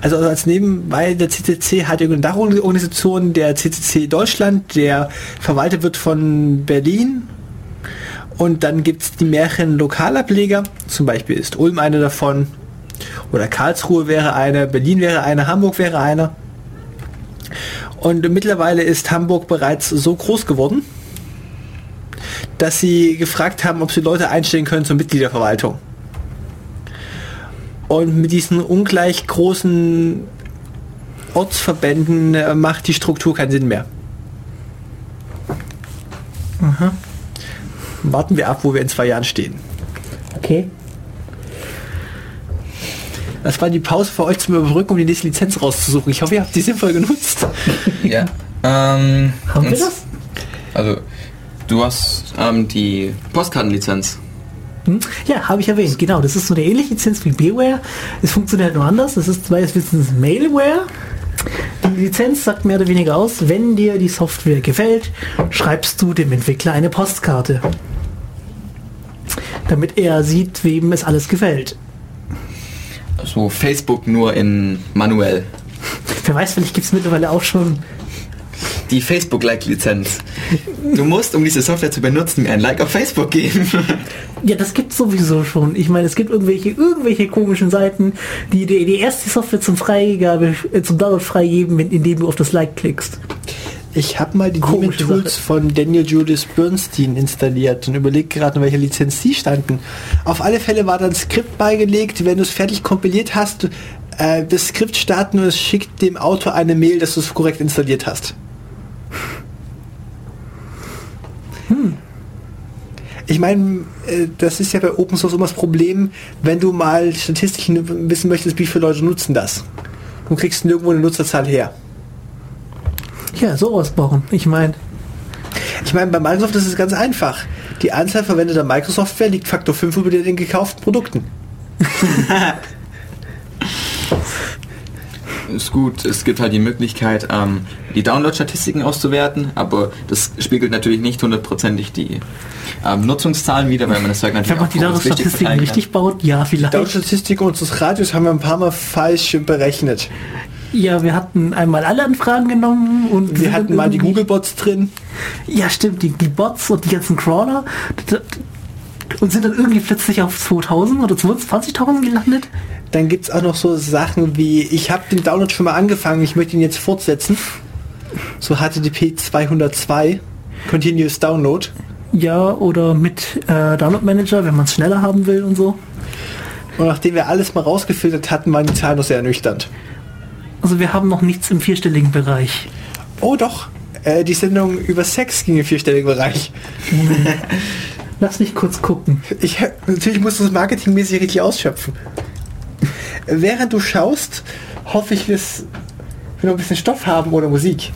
Also als nebenbei der CCC hat eine Dachorganisation der CCC Deutschland, der verwaltet wird von Berlin. Und dann gibt es die mehreren Lokalableger, zum Beispiel ist Ulm eine davon, oder Karlsruhe wäre eine, Berlin wäre eine, Hamburg wäre eine. Und mittlerweile ist Hamburg bereits so groß geworden, dass sie gefragt haben, ob sie Leute einstellen können zur Mitgliederverwaltung. Und mit diesen ungleich großen Ortsverbänden äh, macht die Struktur keinen Sinn mehr. Warten wir ab, wo wir in zwei Jahren stehen. Okay. Das war die Pause für euch zum Überbrücken, um die nächste Lizenz rauszusuchen. Ich hoffe, ihr habt die sinnvoll genutzt. Ja. Ähm, Haben wir das? Also, du hast ähm, die Postkartenlizenz. Hm? Ja, habe ich erwähnt. Genau, das ist so eine ähnliche Lizenz wie Beware. Es funktioniert nur anders. Das ist meines Wissens Mailware. Die Lizenz sagt mehr oder weniger aus, wenn dir die Software gefällt, schreibst du dem Entwickler eine Postkarte. Damit er sieht, wem es alles gefällt. So Facebook nur in manuell. Wer weiß, vielleicht gibt es mittlerweile auch schon. Die Facebook-Like-Lizenz. Du musst, um diese Software zu benutzen, mir ein Like auf Facebook geben. Ja, das gibt sowieso schon. Ich meine, es gibt irgendwelche, irgendwelche komischen Seiten, die dir die erste Software zum Freigabe, äh, zum Download freigeben, wenn- indem du auf das Like klickst. Ich habe mal die Demon Tools Sache. von Daniel Julius Bernstein installiert und überlegt gerade, in welcher Lizenz die standen. Auf alle Fälle war da ein Skript beigelegt, wenn du es fertig kompiliert hast, äh, das Skript starten und es schickt dem Autor eine Mail, dass du es korrekt installiert hast. Ich meine, äh, das ist ja bei Open Source immer das Problem, wenn du mal Statistiken wissen möchtest, wie viele Leute nutzen das. Du kriegst nirgendwo eine Nutzerzahl her. Ja, sowas brauchen. Ich meine, Ich meine, bei Microsoft ist es ganz einfach. Die Anzahl verwendeter Microsoft-Software liegt Faktor 5 über den gekauften Produkten. Ist gut, es gibt halt die Möglichkeit, ähm, die Download-Statistiken auszuwerten, aber das spiegelt natürlich nicht hundertprozentig die ähm, Nutzungszahlen wieder, weil man das Zeug natürlich wenn man auch die richtig Statistiken verteilen kann. richtig baut, ja, Die vielleicht. Download-Statistik unseres Radios haben wir ein paar Mal falsch berechnet. Ja, wir hatten einmal alle Anfragen genommen und Wir hatten mal die Google-Bots drin. Ja, stimmt, die, die Bots und die ganzen Crawler und sind dann irgendwie plötzlich auf 2000 oder 20.000 gelandet. Dann gibt es auch noch so Sachen wie, ich habe den Download schon mal angefangen, ich möchte ihn jetzt fortsetzen. So HTTP 202, Continuous Download. Ja, oder mit äh, Download Manager, wenn man es schneller haben will und so. Und nachdem wir alles mal rausgefiltert hatten, waren die Zahlen noch sehr ernüchternd. Also wir haben noch nichts im vierstelligen Bereich. Oh doch, äh, die Sendung über Sex ging im vierstelligen Bereich. Lass mich kurz gucken. Ich, natürlich musst du es marketingmäßig richtig ausschöpfen. Während du schaust, hoffe ich, dass wir noch ein bisschen Stoff haben oder Musik.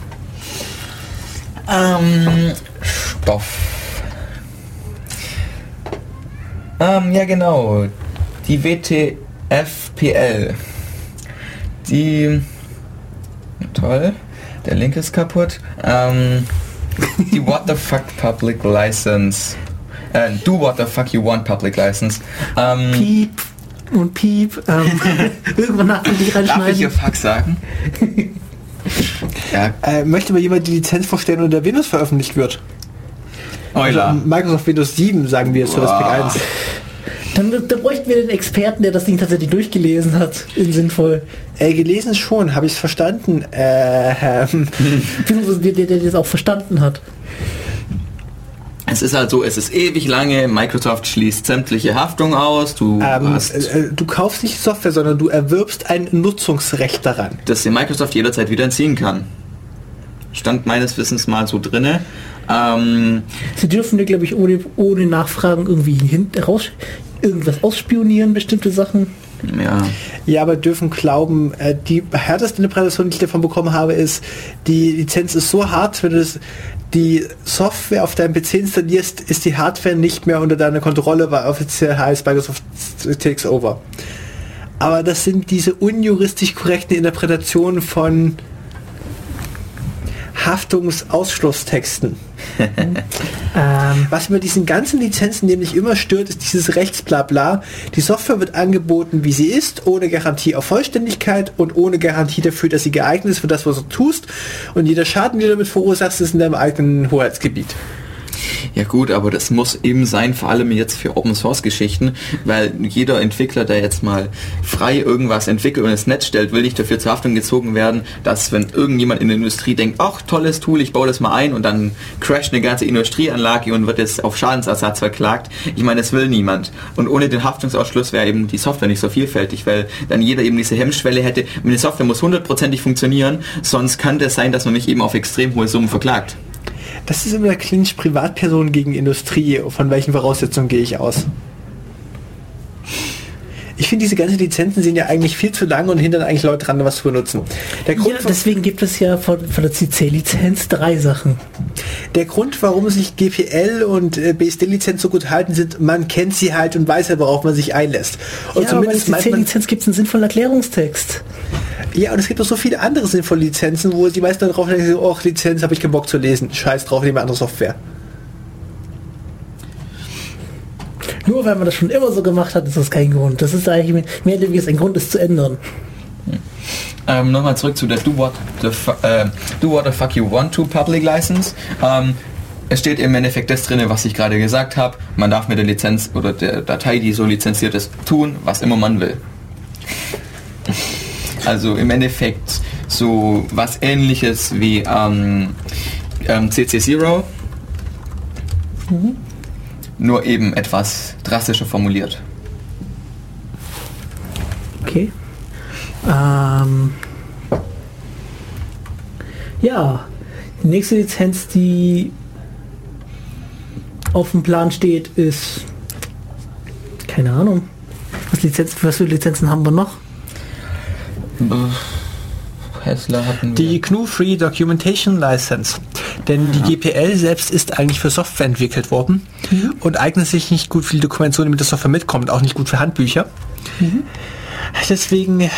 Ähm, Stoff. Ähm, ja genau. Die WTFPL. Die... Toll. Der Link ist kaputt. Ähm, die What the Fuck Public License. Äh, do What the Fuck You Want Public License. Ähm, Piep und Piep. Ähm, irgendwann nach die darf ich reinschneiden. hier Fuck sagen? ja, Äh, möchte mal jemand die Lizenz vorstellen, unter Windows veröffentlicht wird? Euler. Also Microsoft Windows 7, sagen wir, Service Pack Boah. 1. Dann, dann bräuchten wir den Experten, der das Ding tatsächlich durchgelesen hat. In sinnvoll. Äh, gelesen schon, habe ich es verstanden. Äh, ähm, der, der das auch verstanden hat. Es ist halt so, es ist ewig lange, Microsoft schließt sämtliche Haftung aus, du ähm, hast äh, du kaufst nicht Software, sondern du erwirbst ein Nutzungsrecht daran. das den Microsoft jederzeit wieder entziehen kann. Stand meines Wissens mal so drinne. Ähm, Sie dürfen ja, glaube ich, ohne, ohne Nachfragen irgendwie hin, raus, irgendwas ausspionieren, bestimmte Sachen. ja, Ja, aber dürfen glauben, äh, die härteste Interpretation, die ich davon bekommen habe, ist, die Lizenz ist so hart, wenn du das, die Software auf deinem PC installierst, ist die Hardware nicht mehr unter deiner Kontrolle, weil offiziell heißt Microsoft takes over. Aber das sind diese unjuristisch korrekten Interpretationen von Haftungsausschlusstexten. Ähm, Was mir diesen ganzen Lizenzen nämlich immer stört, ist dieses Rechtsblabla. Die Software wird angeboten, wie sie ist, ohne Garantie auf Vollständigkeit und ohne Garantie dafür, dass sie geeignet ist für das, was du tust. Und jeder Schaden, den du damit verursachst, ist in deinem eigenen Hoheitsgebiet. Ja gut, aber das muss eben sein, vor allem jetzt für Open Source Geschichten, weil jeder Entwickler, der jetzt mal frei irgendwas entwickelt und ins Netz stellt, will nicht dafür zur Haftung gezogen werden, dass wenn irgendjemand in der Industrie denkt, ach tolles Tool, ich baue das mal ein und dann crasht eine ganze Industrieanlage und wird jetzt auf Schadensersatz verklagt. Ich meine, das will niemand. Und ohne den Haftungsausschluss wäre eben die Software nicht so vielfältig, weil dann jeder eben diese Hemmschwelle hätte, die Software muss hundertprozentig funktionieren, sonst kann das sein, dass man mich eben auf extrem hohe Summen verklagt. Das ist immer der Clinch Privatperson gegen Industrie. Von welchen Voraussetzungen gehe ich aus? Ich finde, diese ganzen Lizenzen sind ja eigentlich viel zu lang und hindern eigentlich Leute dran, was zu benutzen. Der Grund, ja, deswegen gibt es ja von, von der CC-Lizenz drei Sachen. der Grund, warum sich GPL und äh, BSD-Lizenz so gut halten, sind, man kennt sie halt und weiß ja, worauf man sich einlässt. Und ja, aber bei der zumindest CC-Lizenz gibt es einen sinnvollen Erklärungstext. Ja, und es gibt auch so viele andere sinnvolle Lizenzen, wo die meisten darauf denken, oh, Lizenz habe ich keinen Bock zu lesen. Scheiß drauf, nehme andere Software. Nur weil man das schon immer so gemacht hat, ist das kein Grund. Das ist eigentlich mehr- mehr oder weniger ein Grund, es zu ändern. Ähm, Nochmal zurück zu der Do What the, äh, Do What the Fuck You Want to Public License. Ähm, es steht im Endeffekt das drin, was ich gerade gesagt habe. Man darf mit der Lizenz oder der Datei, die so lizenziert ist, tun, was immer man will. Also im Endeffekt so was ähnliches wie ähm, ähm, CC0, nur eben etwas drastischer formuliert. Okay. Ähm, ja, die nächste Lizenz, die auf dem Plan steht, ist keine Ahnung. Was, Lizenz, was für Lizenzen haben wir noch? Tesla hatten wir. Die GNU Free Documentation License. Denn die GPL selbst ist eigentlich für Software entwickelt worden und eignet sich nicht gut für die Dokumentation, die mit der Software mitkommt, auch nicht gut für Handbücher. Deswegen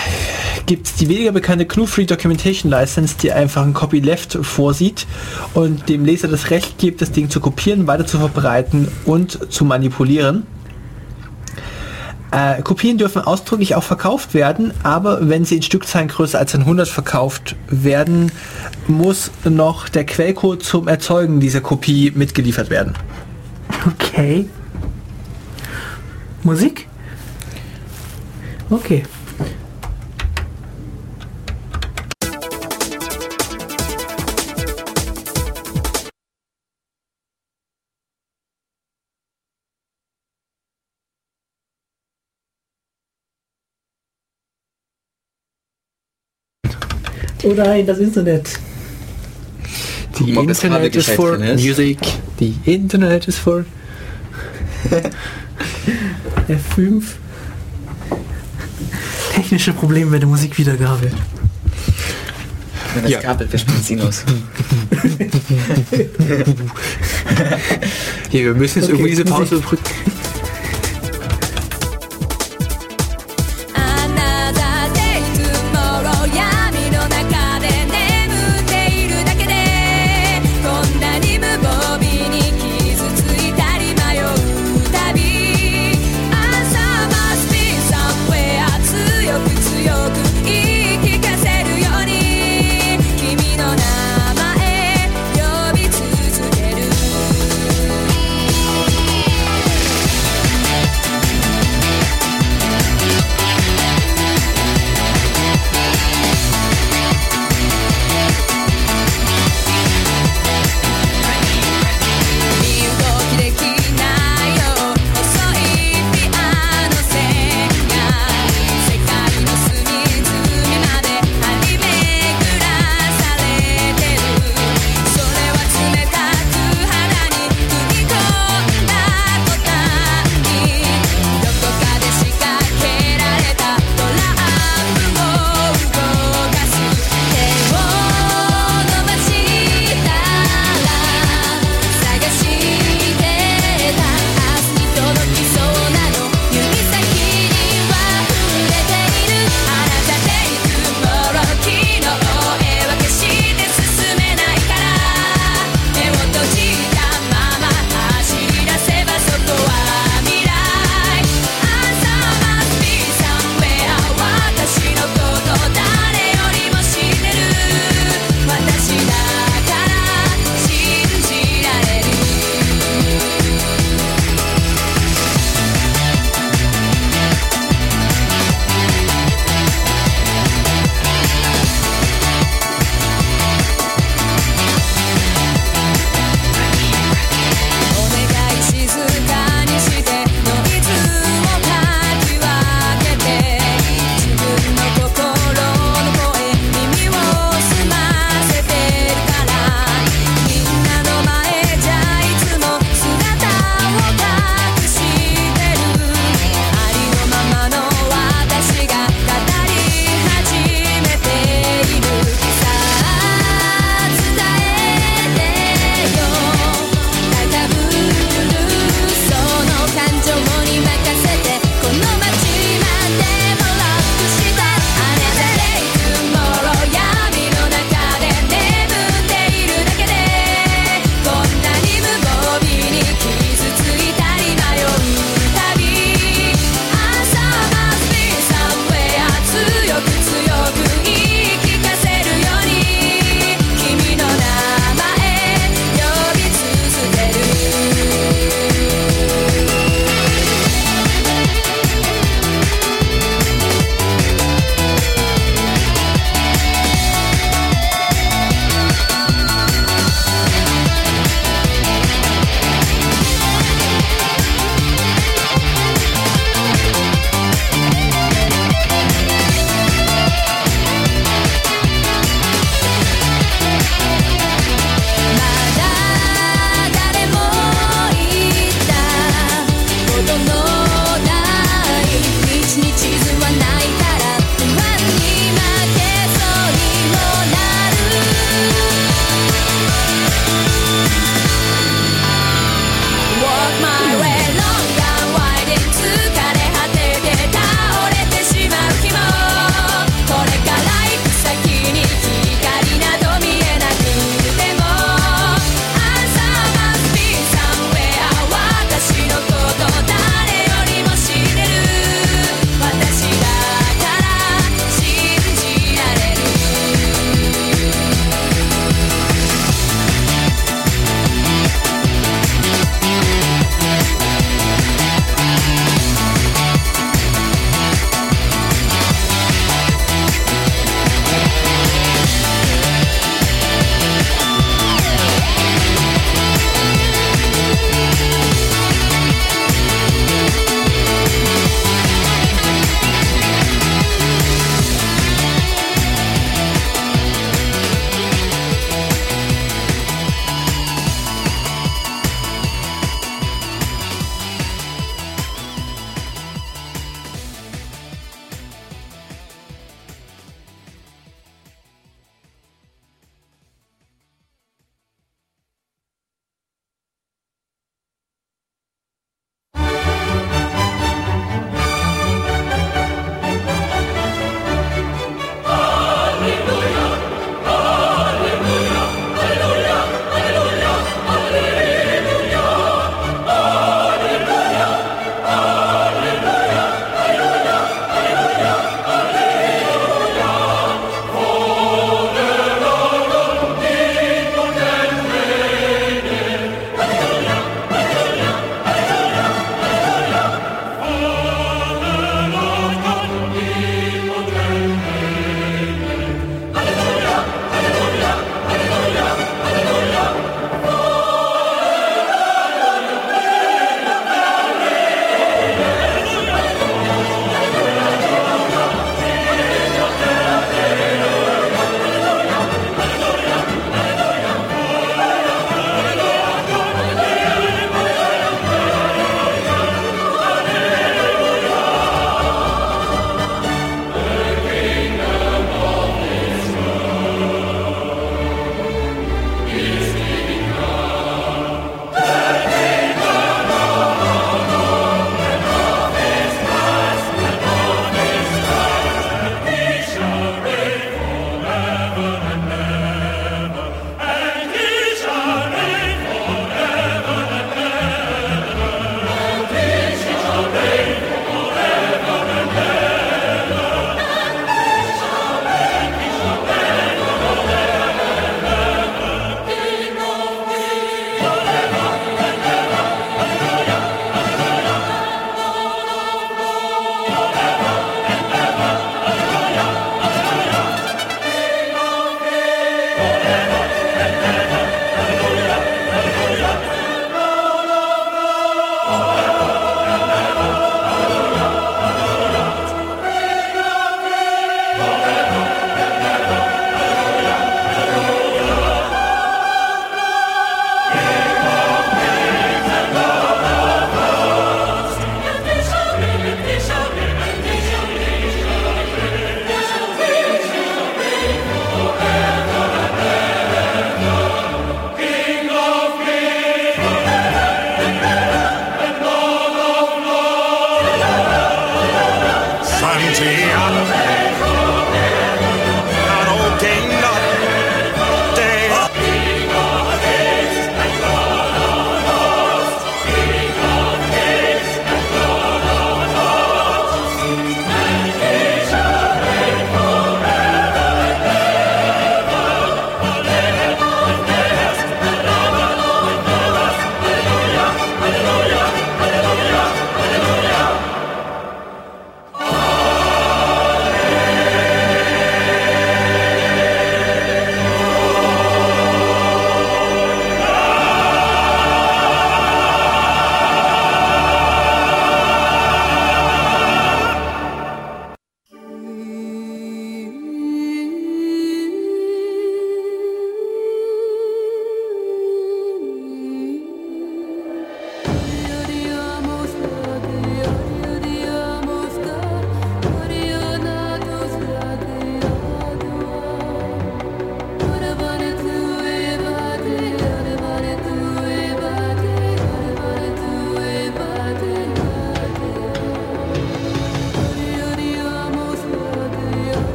gibt es die weniger bekannte GNU Free Documentation License, die einfach ein Copyleft vorsieht und dem Leser das Recht gibt, das Ding zu kopieren, weiter zu verbreiten und zu manipulieren. Äh, Kopien dürfen ausdrücklich auch verkauft werden, aber wenn sie in Stückzahlen größer als 100 verkauft werden, muss noch der Quellcode zum Erzeugen dieser Kopie mitgeliefert werden. Okay. Musik? Okay. Oh nein, das Internet. Die das Internet is for ist. Music. Die Internet is for... F5. Technische Probleme bei der Musikwiedergabe. Wenn das Ja. Kabel, wir spielen Sinus. Hier, wir müssen jetzt Okay, irgendwie diese Pause überbrücken.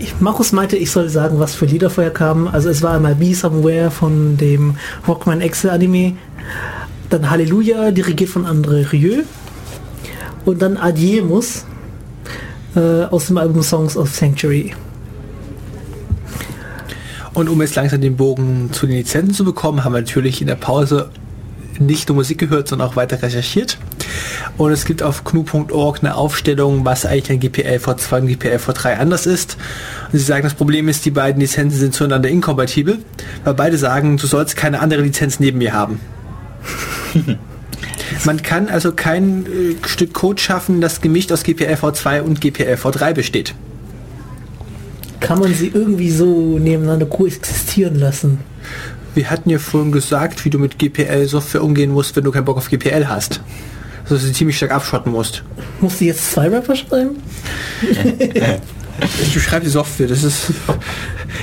Ich- Markus meinte, ich soll sagen, was für Lieder vorher kamen. Also es war einmal Be Somewhere von dem Rockman Excel Anime, dann Halleluja, dirigiert von André Rieu und dann Adiemus äh, aus dem Album Songs of Sanctuary. Und um jetzt langsam den Bogen zu den Lizenzen zu bekommen, haben wir natürlich in der Pause nicht nur Musik gehört, sondern auch weiter recherchiert. Und es gibt auf gnu.org eine Aufstellung, was eigentlich ein GPL V2 und GPL V3 anders ist. Und sie sagen, das Problem ist, die beiden Lizenzen sind zueinander inkompatibel, weil beide sagen, du sollst keine andere Lizenz neben mir haben. Man kann also kein äh, Stück Code schaffen, das gemischt aus GPL V2 und GPL V3 besteht. Kann man sie irgendwie so nebeneinander koexistieren lassen? Wir hatten ja vorhin gesagt, wie du mit GPL-Software umgehen musst, wenn du keinen Bock auf GPL hast. Dass du sie ziemlich stark abschotten musst. Musst du jetzt zwei Rapper schreiben? Du schreibst die Software, das ist...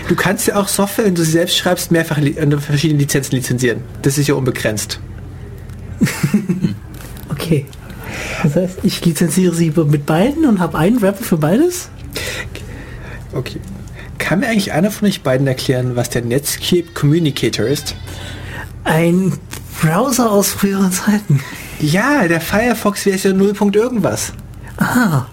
Du kannst ja auch Software, wenn du sie selbst schreibst, mehrfach unter verschiedenen Lizenzen lizenzieren. Das ist ja unbegrenzt. Okay. Das heißt, ich lizenziere sie mit beiden und habe einen Rapper für beides? Okay. Kann mir eigentlich einer von euch beiden erklären, was der Netscape Communicator ist? Ein Browser aus früheren Zeiten. Ja, der Firefox Version 0. irgendwas. Ah.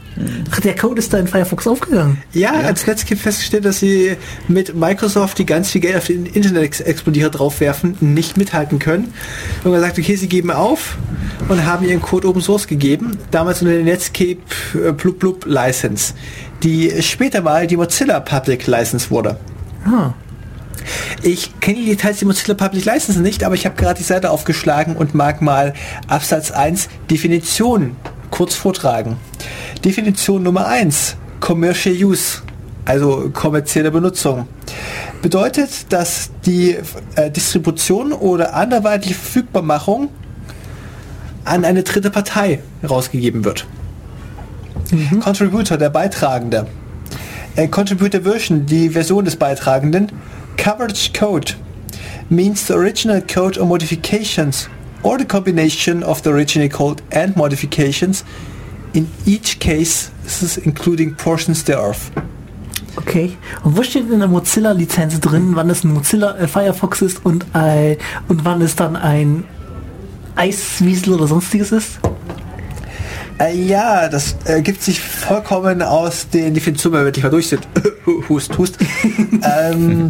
Ach, der Code ist da in Firefox aufgegangen. Ja, als Netscape festgestellt, dass sie mit Microsoft, die ganz viel Geld auf den Internet Explodierer draufwerfen, nicht mithalten können. Und gesagt, okay, sie geben auf und haben ihren Code Open Source gegeben, damals unter der Netscape äh, Blub Blub License, die später mal die Mozilla Public License wurde. Ah. Ich kenne die Details der Mozilla Public License nicht, aber ich habe gerade die Seite aufgeschlagen und mag mal Absatz 1 Definition kurz vortragen. Definition Nummer 1, Commercial Use, also kommerzielle Benutzung. Bedeutet, dass die äh, Distribution oder anderweitige Verfügbarmachung an eine dritte Partei rausgegeben wird. Contributor, der Beitragende. Contributor version, die Version des Beitragenden. Coverage code means the original code or modifications or the combination of the original code and modifications. In each case, this is including portions thereof. Okay. Und wo steht in der Mozilla-Lizenz drin, wann es ein Mozilla äh, Firefox ist und, ein, und wann es dann ein Eiswiesel oder sonstiges ist? Äh, ja, das ergibt sich vollkommen aus den Definitionen, wenn ich mal durch sind. hust, hust. ähm,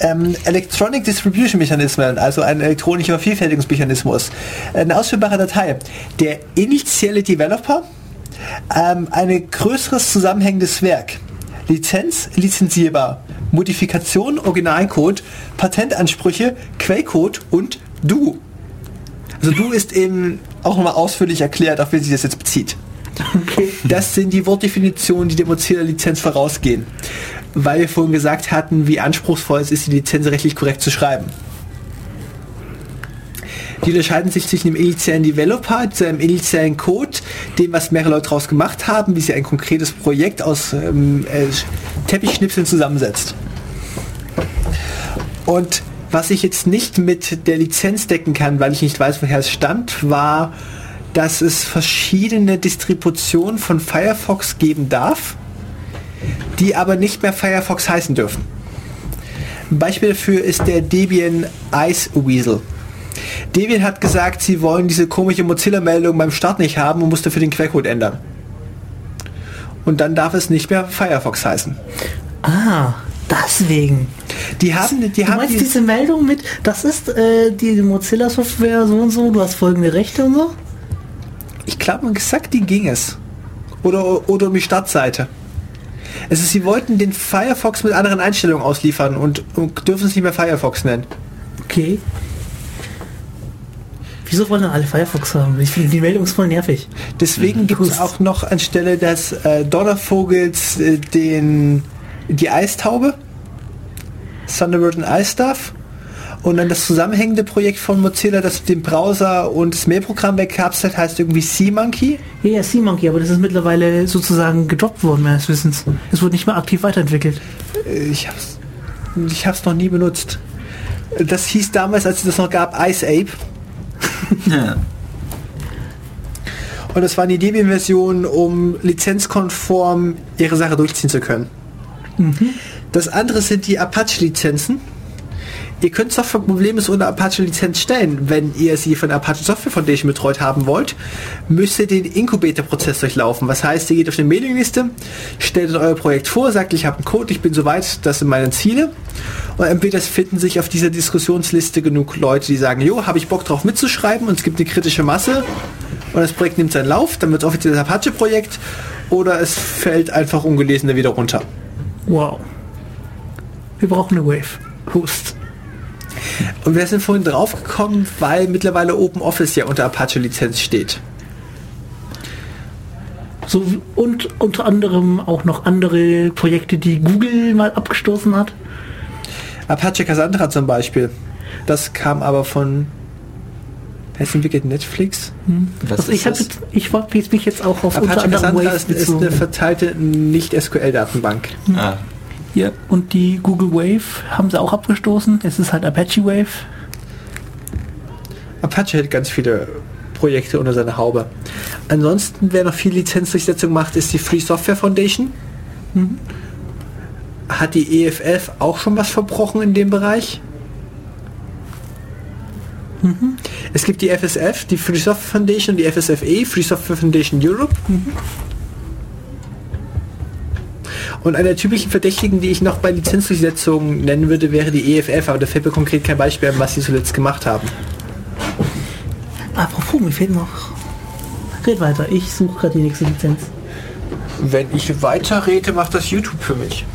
ähm, Electronic Distribution Mechanismen, also ein elektronischer Vervielfältigungsmechanismus. Eine ausführbare Datei. Der initiale Developer, ähm, ein größeres zusammenhängendes Werk. Lizenz, lizenzierbar. Modifikation, Originalcode, Patentansprüche, Quellcode und Du. Also Du ist eben auch nochmal ausführlich erklärt, auf wen sich das jetzt bezieht. Okay. Das sind die Wortdefinitionen, die der Mozilla-Lizenz vorausgehen. Weil wir vorhin gesagt hatten, wie anspruchsvoll es ist, die Lizenz rechtlich korrekt zu schreiben. Die unterscheiden sich zwischen dem initialen Developer, seinem initialen Code, dem, was mehrere Leute daraus gemacht haben, wie sie ein konkretes Projekt aus ähm, äh, Teppichschnipseln zusammensetzt. Und was ich jetzt nicht mit der Lizenz decken kann, weil ich nicht weiß, woher es stammt, war, dass es verschiedene Distributionen von Firefox geben darf, die aber nicht mehr Firefox heißen dürfen. Ein Beispiel dafür ist der Debian Ice Weasel. Debian hat gesagt, sie wollen diese komische Mozilla-Meldung beim Start nicht haben und muss dafür den Quellcode ändern. Und dann darf es nicht mehr Firefox heißen. Ah, deswegen. Die haben, die Du haben meinst die- diese Meldung mit, das ist äh, die Mozilla-Software so und so, du hast folgende Rechte und so? Ich glaube, man gesagt, die ging es. Oder, oder um die Startseite. Also sie wollten den Firefox mit anderen Einstellungen ausliefern und, und dürfen es nicht mehr Firefox nennen. Okay. Wieso wollen dann alle Firefox haben? Ich finde die Meldung ist voll nervig. Deswegen gibt es auch noch anstelle des äh, Donnervogels äh, den, die Eistaube, Thunderbird und iStuff und dann das zusammenhängende Projekt von Mozilla, das den Browser und das Mailprogramm wegkapselt, heißt irgendwie SeaMonkey. Ja, ja, Sea-Monkey, aber das ist mittlerweile sozusagen gedroppt worden, meines Wissens. Es wird nicht mehr aktiv weiterentwickelt. Äh, Ich hab's, ich hab's noch nie benutzt. Das hieß damals, als es das noch gab, Ice Ape. Ja. Und das waren die Debian-Versionen, um lizenzkonform ihre Sache durchziehen zu können. Das andere sind die Apache-Lizenzen. Ihr könnt Software problemlos ohne Apache-Lizenz stellen. Wenn ihr sie von Apache Software Foundation betreut haben wollt, müsst ihr den Incubator-Prozess durchlaufen. Was heißt, ihr geht auf eine Mailingliste, stellt euer Projekt vor, sagt, ich habe einen Code, ich bin soweit, das sind meine Ziele. Und entweder finden sich auf dieser Diskussionsliste genug Leute, die sagen, jo, habe ich Bock drauf mitzuschreiben und es gibt eine kritische Masse und das Projekt nimmt seinen Lauf, dann wird es offiziell das Apache-Projekt oder es fällt einfach ungelesene wieder runter. Wow. Wir brauchen eine Wave. Host. Und wir sind vorhin draufgekommen, weil mittlerweile OpenOffice ja unter Apache-Lizenz steht. So, und unter anderem auch noch andere Projekte, die Google mal abgestoßen hat. Apache Cassandra zum Beispiel. Das kam aber von... Ist entwickelt? Netflix? Was Also ich, jetzt, ich mich jetzt auch auf unter Apache anderem Cassandra Wave ist, ist eine verteilte Nicht-SQL-Datenbank. Ah, Ja, und die Google Wave haben sie auch abgestoßen. Es ist halt Apache Wave. Apache hat ganz viele Projekte unter seiner Haube. Ansonsten, wer noch viel Lizenzdurchsetzung macht, ist die Free Software Foundation. Hat die EFF auch schon was verbrochen in dem Bereich? Es gibt die FSF, die Free Software Foundation und die FSFE, Free Software Foundation Europe. Und einer der typischen Verdächtigen, die ich noch bei Lizenzdurchsetzungen nennen würde, wäre die EFF, aber da fällt mir konkret kein Beispiel ein, was sie zuletzt gemacht haben. Apropos, mir fehlt noch. Red weiter, ich suche gerade die nächste Lizenz. Wenn ich weiterrede, macht das YouTube für mich.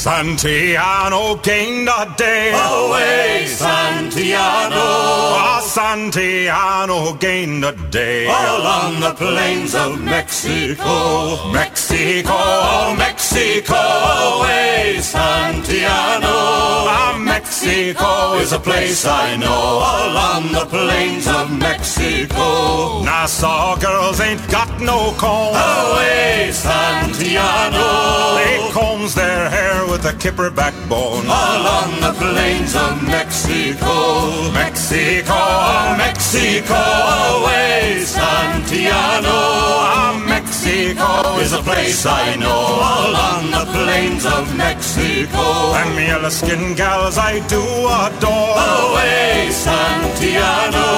Santiano gained a day. Away, Santiano. Ah, Santiano gained a day. All on the plains of Mexico. Mexico, oh, Mexico. Away, Santiano. Ah, Mexico is a place I know. All on the plains of Mexico. Nassau girls ain't got no comb. Away, Santiano. They combs their hair with a kipper backbone. All on the plains of Mexico. Mexico, Mexico, away, Santiano. Mexico is a place I know. All on the plains of Mexico. And me yellow skin gals I do adore. Away, Santiano.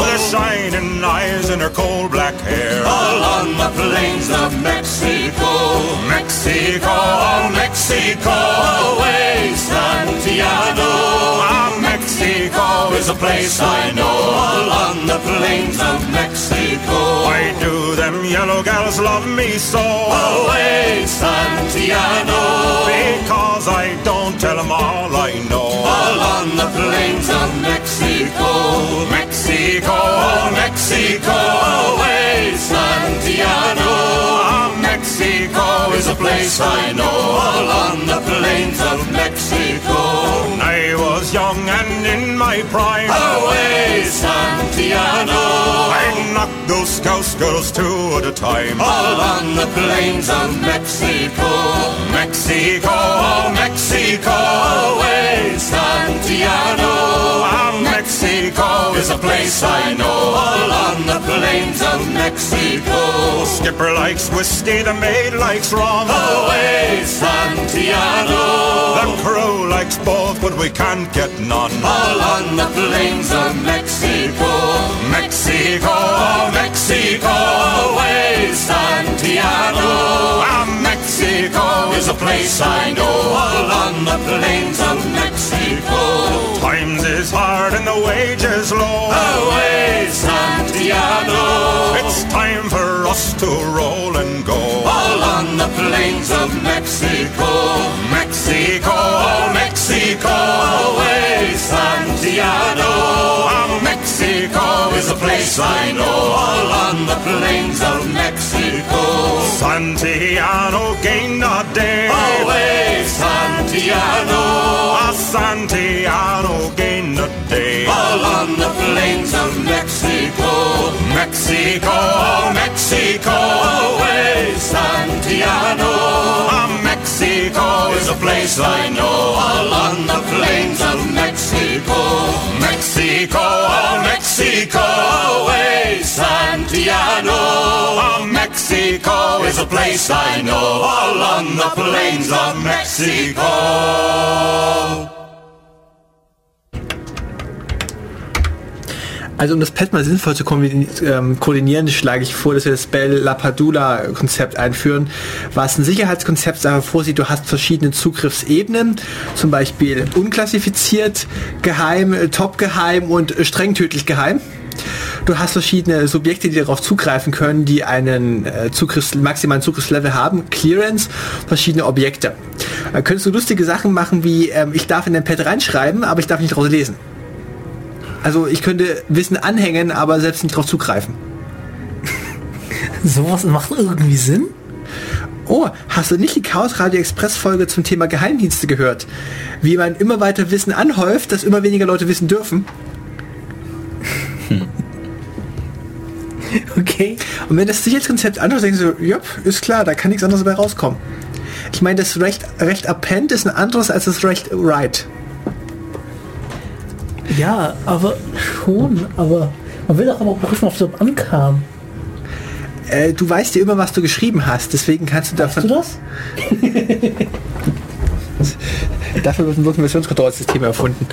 With her shining eyes and her coal black hair. All on the plains of Mexico. Mexico, oh, Mexico, away, Santiano. Ah, Mexico is a place I know. All on the plains of Mexico. Why do them yellow gals love me so? Away, Santiano. Because I don't tell them all I know. All on the plains of Mexico. Mexico, Mexico, away, Santiano. Ah, Mexico is a place I know. All on the plains of Mexico. I was young and in my prime. Away, Santiano. I knocked those scouse girls two at a time. All on the plains of Mexico. Mexico, oh, Mexico, away, Santiano. Ah, Mexico is a place I know. All on the plains of Mexico. Skipper likes whiskey, the maid likes rum. Away, Santiano. The crew likes both, but we can't get none. All on the plains of Mexico. Mexico, Mexico, away, Santiano. Ah, Mexico is a place I know. All on the plains of Mexico. Times is hard and the wages low. Away, Santiano. It's time for us to roll the plains of Mexico. Mexico, oh, Mexico, away, Santiano. Ah, Mexico is a place I know. All on the plains of Mexico. Santiano gained a day. Away, Santiano. Ah, Santiano gained a day. All on the plains of Mexico. Mexico, oh, Mexico, away, Santiano. Ah, Mexico is a place I know. All on the plains of Mexico. Mexico. Mexico. Away, Santiano. Mexico is a place I know. All on the plains of Mexico. Also um das Pad mal sinnvoll zu ähm, koordinieren, schlage ich vor, dass wir das Bell Lapadula Konzept einführen, was ein Sicherheitskonzept einfach vorsieht. Du hast verschiedene Zugriffsebenen, zum Beispiel unklassifiziert, geheim, äh, top geheim und äh, streng tödlich geheim. Du hast verschiedene Subjekte, die darauf zugreifen können, die einen äh, Zugriffs maximalen Zugriffslevel haben, Clearance, verschiedene Objekte. Da könntest du lustige Sachen machen wie, ähm, ich darf in dein Pad reinschreiben, aber ich darf nicht daraus lesen. Also ich könnte Wissen anhängen, aber selbst nicht darauf zugreifen. Sowas macht irgendwie Sinn. Oh, hast du nicht die Chaos Radio Express Folge zum Thema Geheimdienste gehört? Wie man immer weiter Wissen anhäuft, dass immer weniger Leute wissen dürfen. Okay. Und wenn das Sicherheitskonzept anschaut, denken sie so, ja, ist klar, da kann nichts anderes dabei rauskommen. Ich meine, das Recht, Recht Append ist ein anderes als das Recht Right. Ja, aber schon, aber man will doch aber auch prüfen, ob es überhaupt ankam. Äh, du weißt ja immer, was du geschrieben hast, deswegen kannst du Weißt du davon... das? Dafür wird ein Versionskontrollsystem erfunden.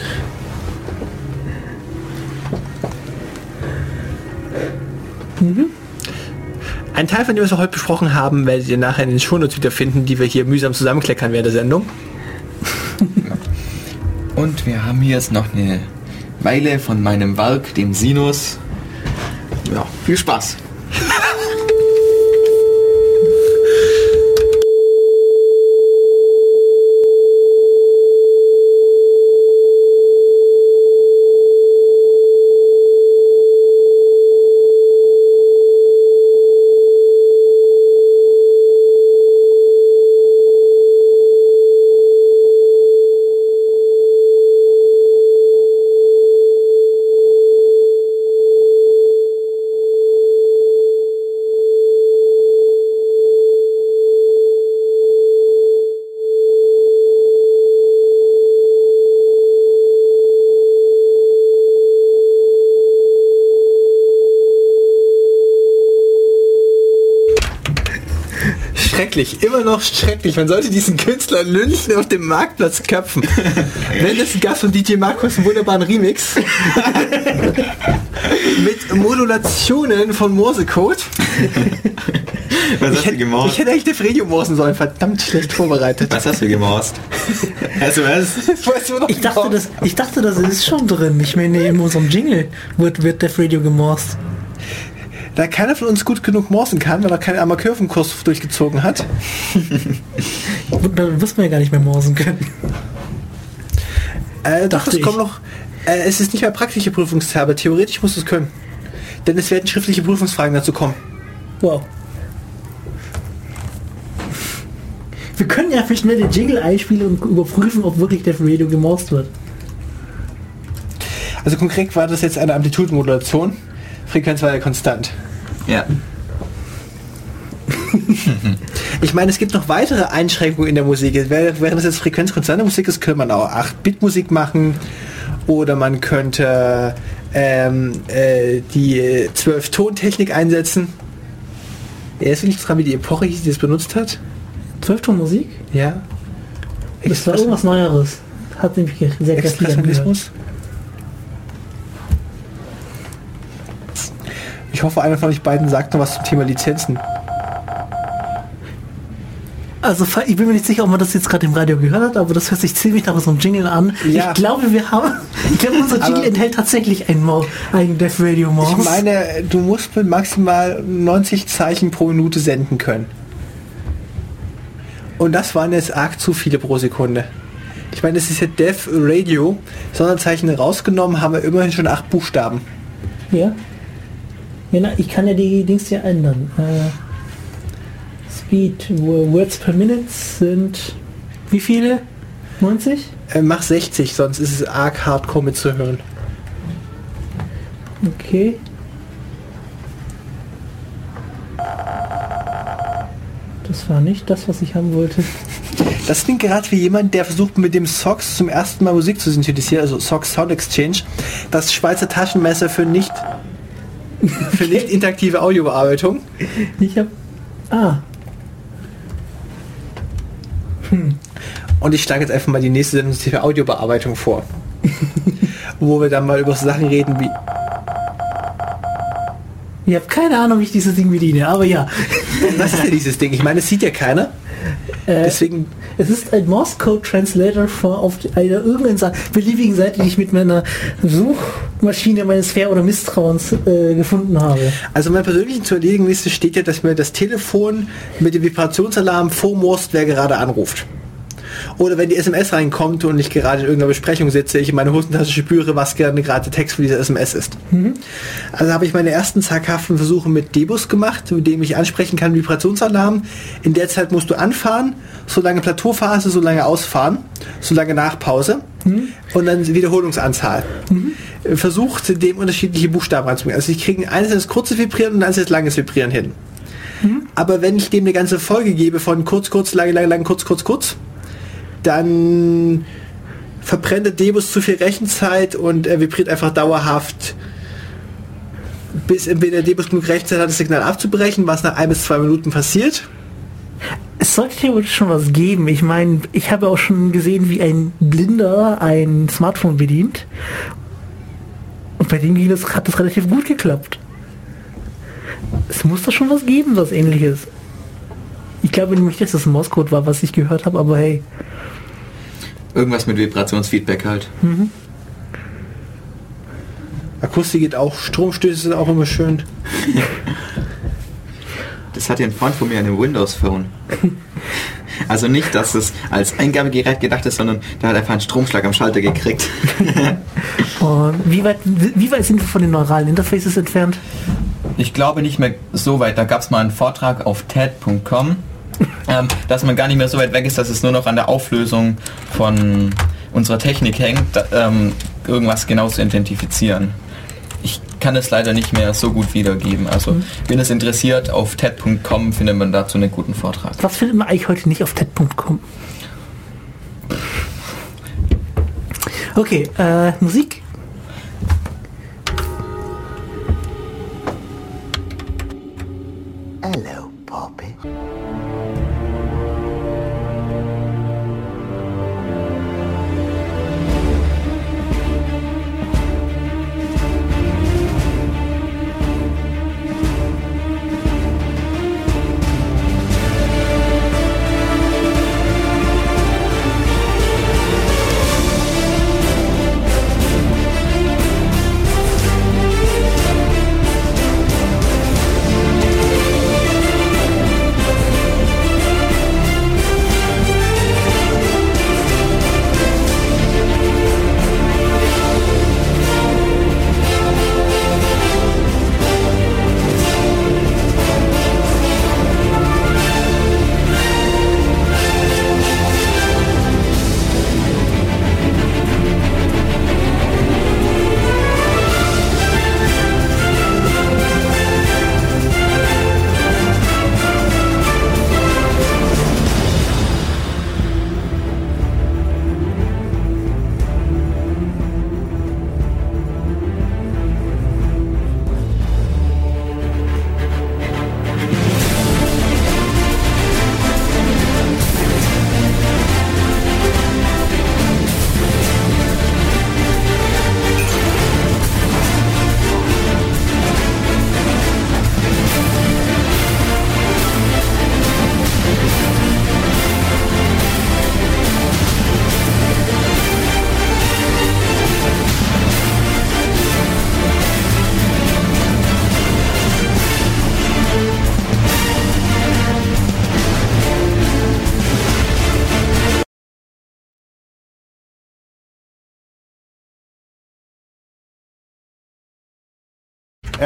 Ein Teil von dem, was wir heute besprochen haben, werdet ihr nachher in den Shownotes wiederfinden, die wir hier mühsam zusammenkleckern während der Sendung. Und wir haben hier jetzt noch eine Weile von meinem Werk, dem Sinus. Ja, viel Spaß. Schrecklich, immer noch schrecklich. Man sollte diesen Künstler lynchen auf dem Marktplatz köpfen. Wenn das ein Gast von DJ Markus einen wunderbaren Remix mit Modulationen von Morsecode. Was Ich hast du hätte, gemorst? ich hätte echt auf Radio morsen sollen, verdammt schlecht vorbereitet. Was hast du gemorst? SMS? Du Ich dachte, das, ich dachte, das ist schon drin. Ich meine, in unserem Jingle wird, wird Def Radio gemorst. Da keiner von uns gut genug morsen kann, weil er keinen Amateurfunkurs durchgezogen hat. Dann wirst man ja gar nicht mehr morsen können. Äh, doch, ich. kommt noch. Äh, es ist nicht mehr praktische Prüfungsteil, aber theoretisch musst du es können. Denn es werden schriftliche Prüfungsfragen dazu kommen. Wow. Wir können ja schnell den Jingle einspielen und überprüfen, ob wirklich Def Radio gemorst wird. Also konkret war das jetzt eine Amplitudenmodulation. Frequenz war ja konstant. Ja. Ich meine, es gibt noch weitere Einschränkungen in der Musik. Während das jetzt frequenzkonstante Musik ist, könnte man auch 8-Bit-Musik machen oder man könnte ähm, äh, die 12-Ton-Technik einsetzen. Ja, ist nicht dran, wie die Epoche hieß, die das benutzt hat. 12 Ton Musik? Ja. Das war irgendwas Neueres. Hat nämlich sehr. Expressionismus. Ich hoffe, einer von euch beiden sagt noch was zum Thema Lizenzen. Also ich bin mir nicht sicher, ob man das jetzt gerade im Radio gehört hat, aber das hört sich ziemlich nach so einem Jingle an. Ja. Ich glaube, wir haben. Ich glaube, unser Jingle Aber- enthält tatsächlich ein, Mo ein Def Radio Morse. Ich meine, du musst mit maximal 90 Zeichen pro Minute senden können. Und das waren jetzt arg zu viele pro Sekunde. Ich meine, das ist ja Dev Radio. Sonderzeichen rausgenommen, haben wir immerhin schon acht Buchstaben. Ja. Ich kann ja die Dings hier ändern. Äh, Speed, wo- Words per Minute sind wie viele? 90? Äh, mach 60, sonst ist es arg hardcore mitzuhören. Okay. Das war nicht das, was ich haben wollte. Das klingt gerade wie jemand, der versucht mit dem Sox zum ersten Mal Musik zu synthetisieren, also Sox Sound Exchange, das Schweizer Taschenmesser für nicht für nicht interaktive Audiobearbeitung. Ich hab. Ah, Und ich schlage jetzt einfach mal die nächste für Audiobearbeitung vor. Wo wir dann mal über so Sachen reden wie. ich habe keine Ahnung, wie ich dieses Ding bediene, aber ja. Was ist denn dieses Ding? Ich meine, es sieht ja keiner. Äh, Deswegen. Es ist ein Morse Code Translator von auf einer irgendeiner Sa- beliebigen Seite, die ich mit meiner Suchmaschine meines Fair- oder Misstrauens äh, gefunden habe. Also in meiner persönlichen zur erledigen Liste steht ja, dass mir das Telefon mit dem Vibrationsalarm vormorst, wer gerade anruft. Oder wenn die SMS reinkommt und ich gerade in irgendeiner Besprechung sitze, ich in meine Hosentasche spüre, was gerade der Text für diese SMS ist. Also habe ich meine ersten zaghaften Versuche mit Debus gemacht, mit dem ich ansprechen kann, Vibrationsalarm. In der Zeit musst du anfahren, solange Plateauphase, solange ausfahren, solange Nachpause und dann Wiederholungsanzahl. Versucht dem unterschiedliche Buchstaben anzubringen. Also ich kriege eines das kurze Vibrieren und eines das langes Vibrieren hin. Aber wenn ich dem eine ganze Folge gebe von kurz, kurz, lange, lange, lang, kurz, kurz, kurz, dann verbrennt der Debus zu viel Rechenzeit und er vibriert einfach dauerhaft, bis entweder der Debus genug Rechenzeit hat, das Signal abzubrechen, was nach ein bis zwei Minuten passiert. Es sollte theoretisch schon was geben. Ich meine, ich habe auch schon gesehen, wie ein Blinder ein Smartphone bedient. Und bei dem ging das, hat das relativ gut geklappt. Es muss da schon was geben, was ähnliches. Ich glaube nämlich, dass das ein Morse-Code war, was ich gehört habe, aber hey. Irgendwas mit Vibrationsfeedback halt. Akustik geht auch, Stromstöße sind auch immer schön. Das hat ja ein Freund von mir an dem Windows Phone. Also nicht, dass es als Eingabegerät gedacht ist, sondern der hat einfach einen Stromschlag am Schalter gekriegt. Wie weit, wie weit sind wir von den neuralen Interfaces entfernt? Ich glaube nicht mehr so weit. Da gab es mal einen Vortrag auf TED.com, ähm, dass man gar nicht mehr so weit weg ist, dass es nur noch an der Auflösung von unserer Technik hängt, da, ähm, irgendwas genau zu identifizieren. Ich kann es leider nicht mehr so gut wiedergeben. Also, wenn es interessiert, auf TED.com findet man dazu einen guten Vortrag. Was findet man eigentlich heute nicht auf TED.com? Okay, äh, Musik?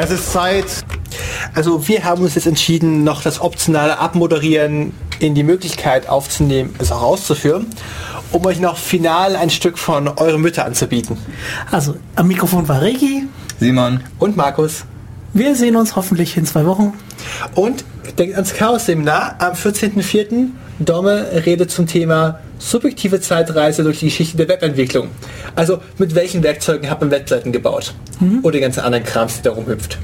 Es ist Zeit. Also wir haben uns jetzt entschieden, noch das optionale Abmoderieren in die Möglichkeit aufzunehmen, es auch auszuführen, um euch noch final ein Stück von Eure Mütter anzubieten. Also, am Mikrofon war Regi. Simon, Und Markus. Wir sehen uns hoffentlich in zwei Wochen. Und denkt ans Chaos-Seminar am 14.04. Domme redet zum Thema subjektive Zeitreise durch die Geschichte der Webentwicklung. Also mit welchen Werkzeugen hat man Webseiten gebaut? Oder die ganzen anderen Krams, die da rumhüpft.